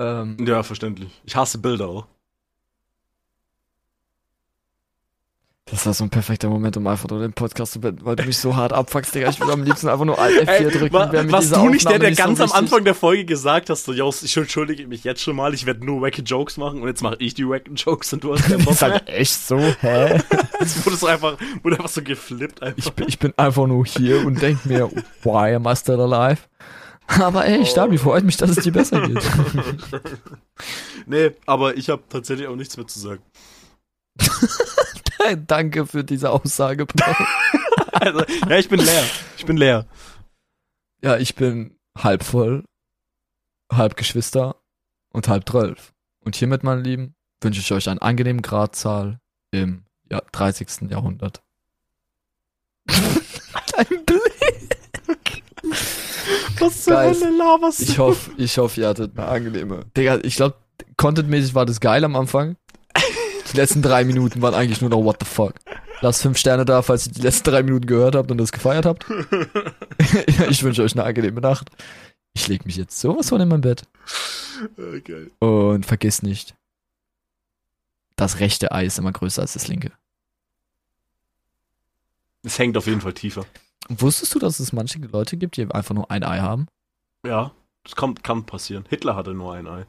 ähm, Ja, verständlich. Ich hasse Bilder auch. Das war so ein perfekter Moment, um einfach nur den Podcast zu beenden, weil du mich so hart abfuckst, Digga. Ich will am liebsten einfach nur Alt F4 drücken. wa wäre mir warst du nicht der, Aufnahme der nicht so ganz am wichtig. Anfang der Folge gesagt hast, so, Jos, ich entschuldige mich jetzt schon mal, ich werde nur wacky Jokes machen und jetzt mache ich die wacken Jokes und du hast keinen <laughs> Bock Ist halt echt so, hä? <laughs> Jetzt wurdest du einfach, wurde einfach so geflippt einfach. Ich bin, ich bin einfach nur hier und denk mir, why am I still alive? Aber ey, Stabi, freut mich, dass es dir besser geht. <laughs> nee, aber ich habe tatsächlich auch nichts mehr zu sagen. <laughs> Danke für diese Aussage, Bro. <laughs> Also, ja, ich bin leer. Ich bin leer. Ja, ich bin halb voll, halb Geschwister und halb zwölf. Und hiermit, meine Lieben, wünsche ich euch einen angenehmen Gradzahl im ja, 30. Jahrhundert. <laughs> Dein Blick. Was zur Hölle laberst Ich hoffe, ich hoffe, ihr hattet eine angenehme. Digga, ich glaube, contentmäßig war das geil am Anfang. Die letzten drei Minuten waren eigentlich nur noch what the fuck. Lasst fünf Sterne da, falls ihr die letzten drei Minuten gehört habt und das gefeiert habt. <laughs> ich wünsche euch eine angenehme Nacht. Ich leg mich jetzt sowas von in mein Bett. Okay. Und vergiss nicht, das rechte Ei ist immer größer als das linke. Es hängt auf jeden Fall tiefer. Wusstest du, dass es manche Leute gibt, die einfach nur ein Ei haben? Ja, das kann, kann passieren. Hitler hatte nur ein Ei.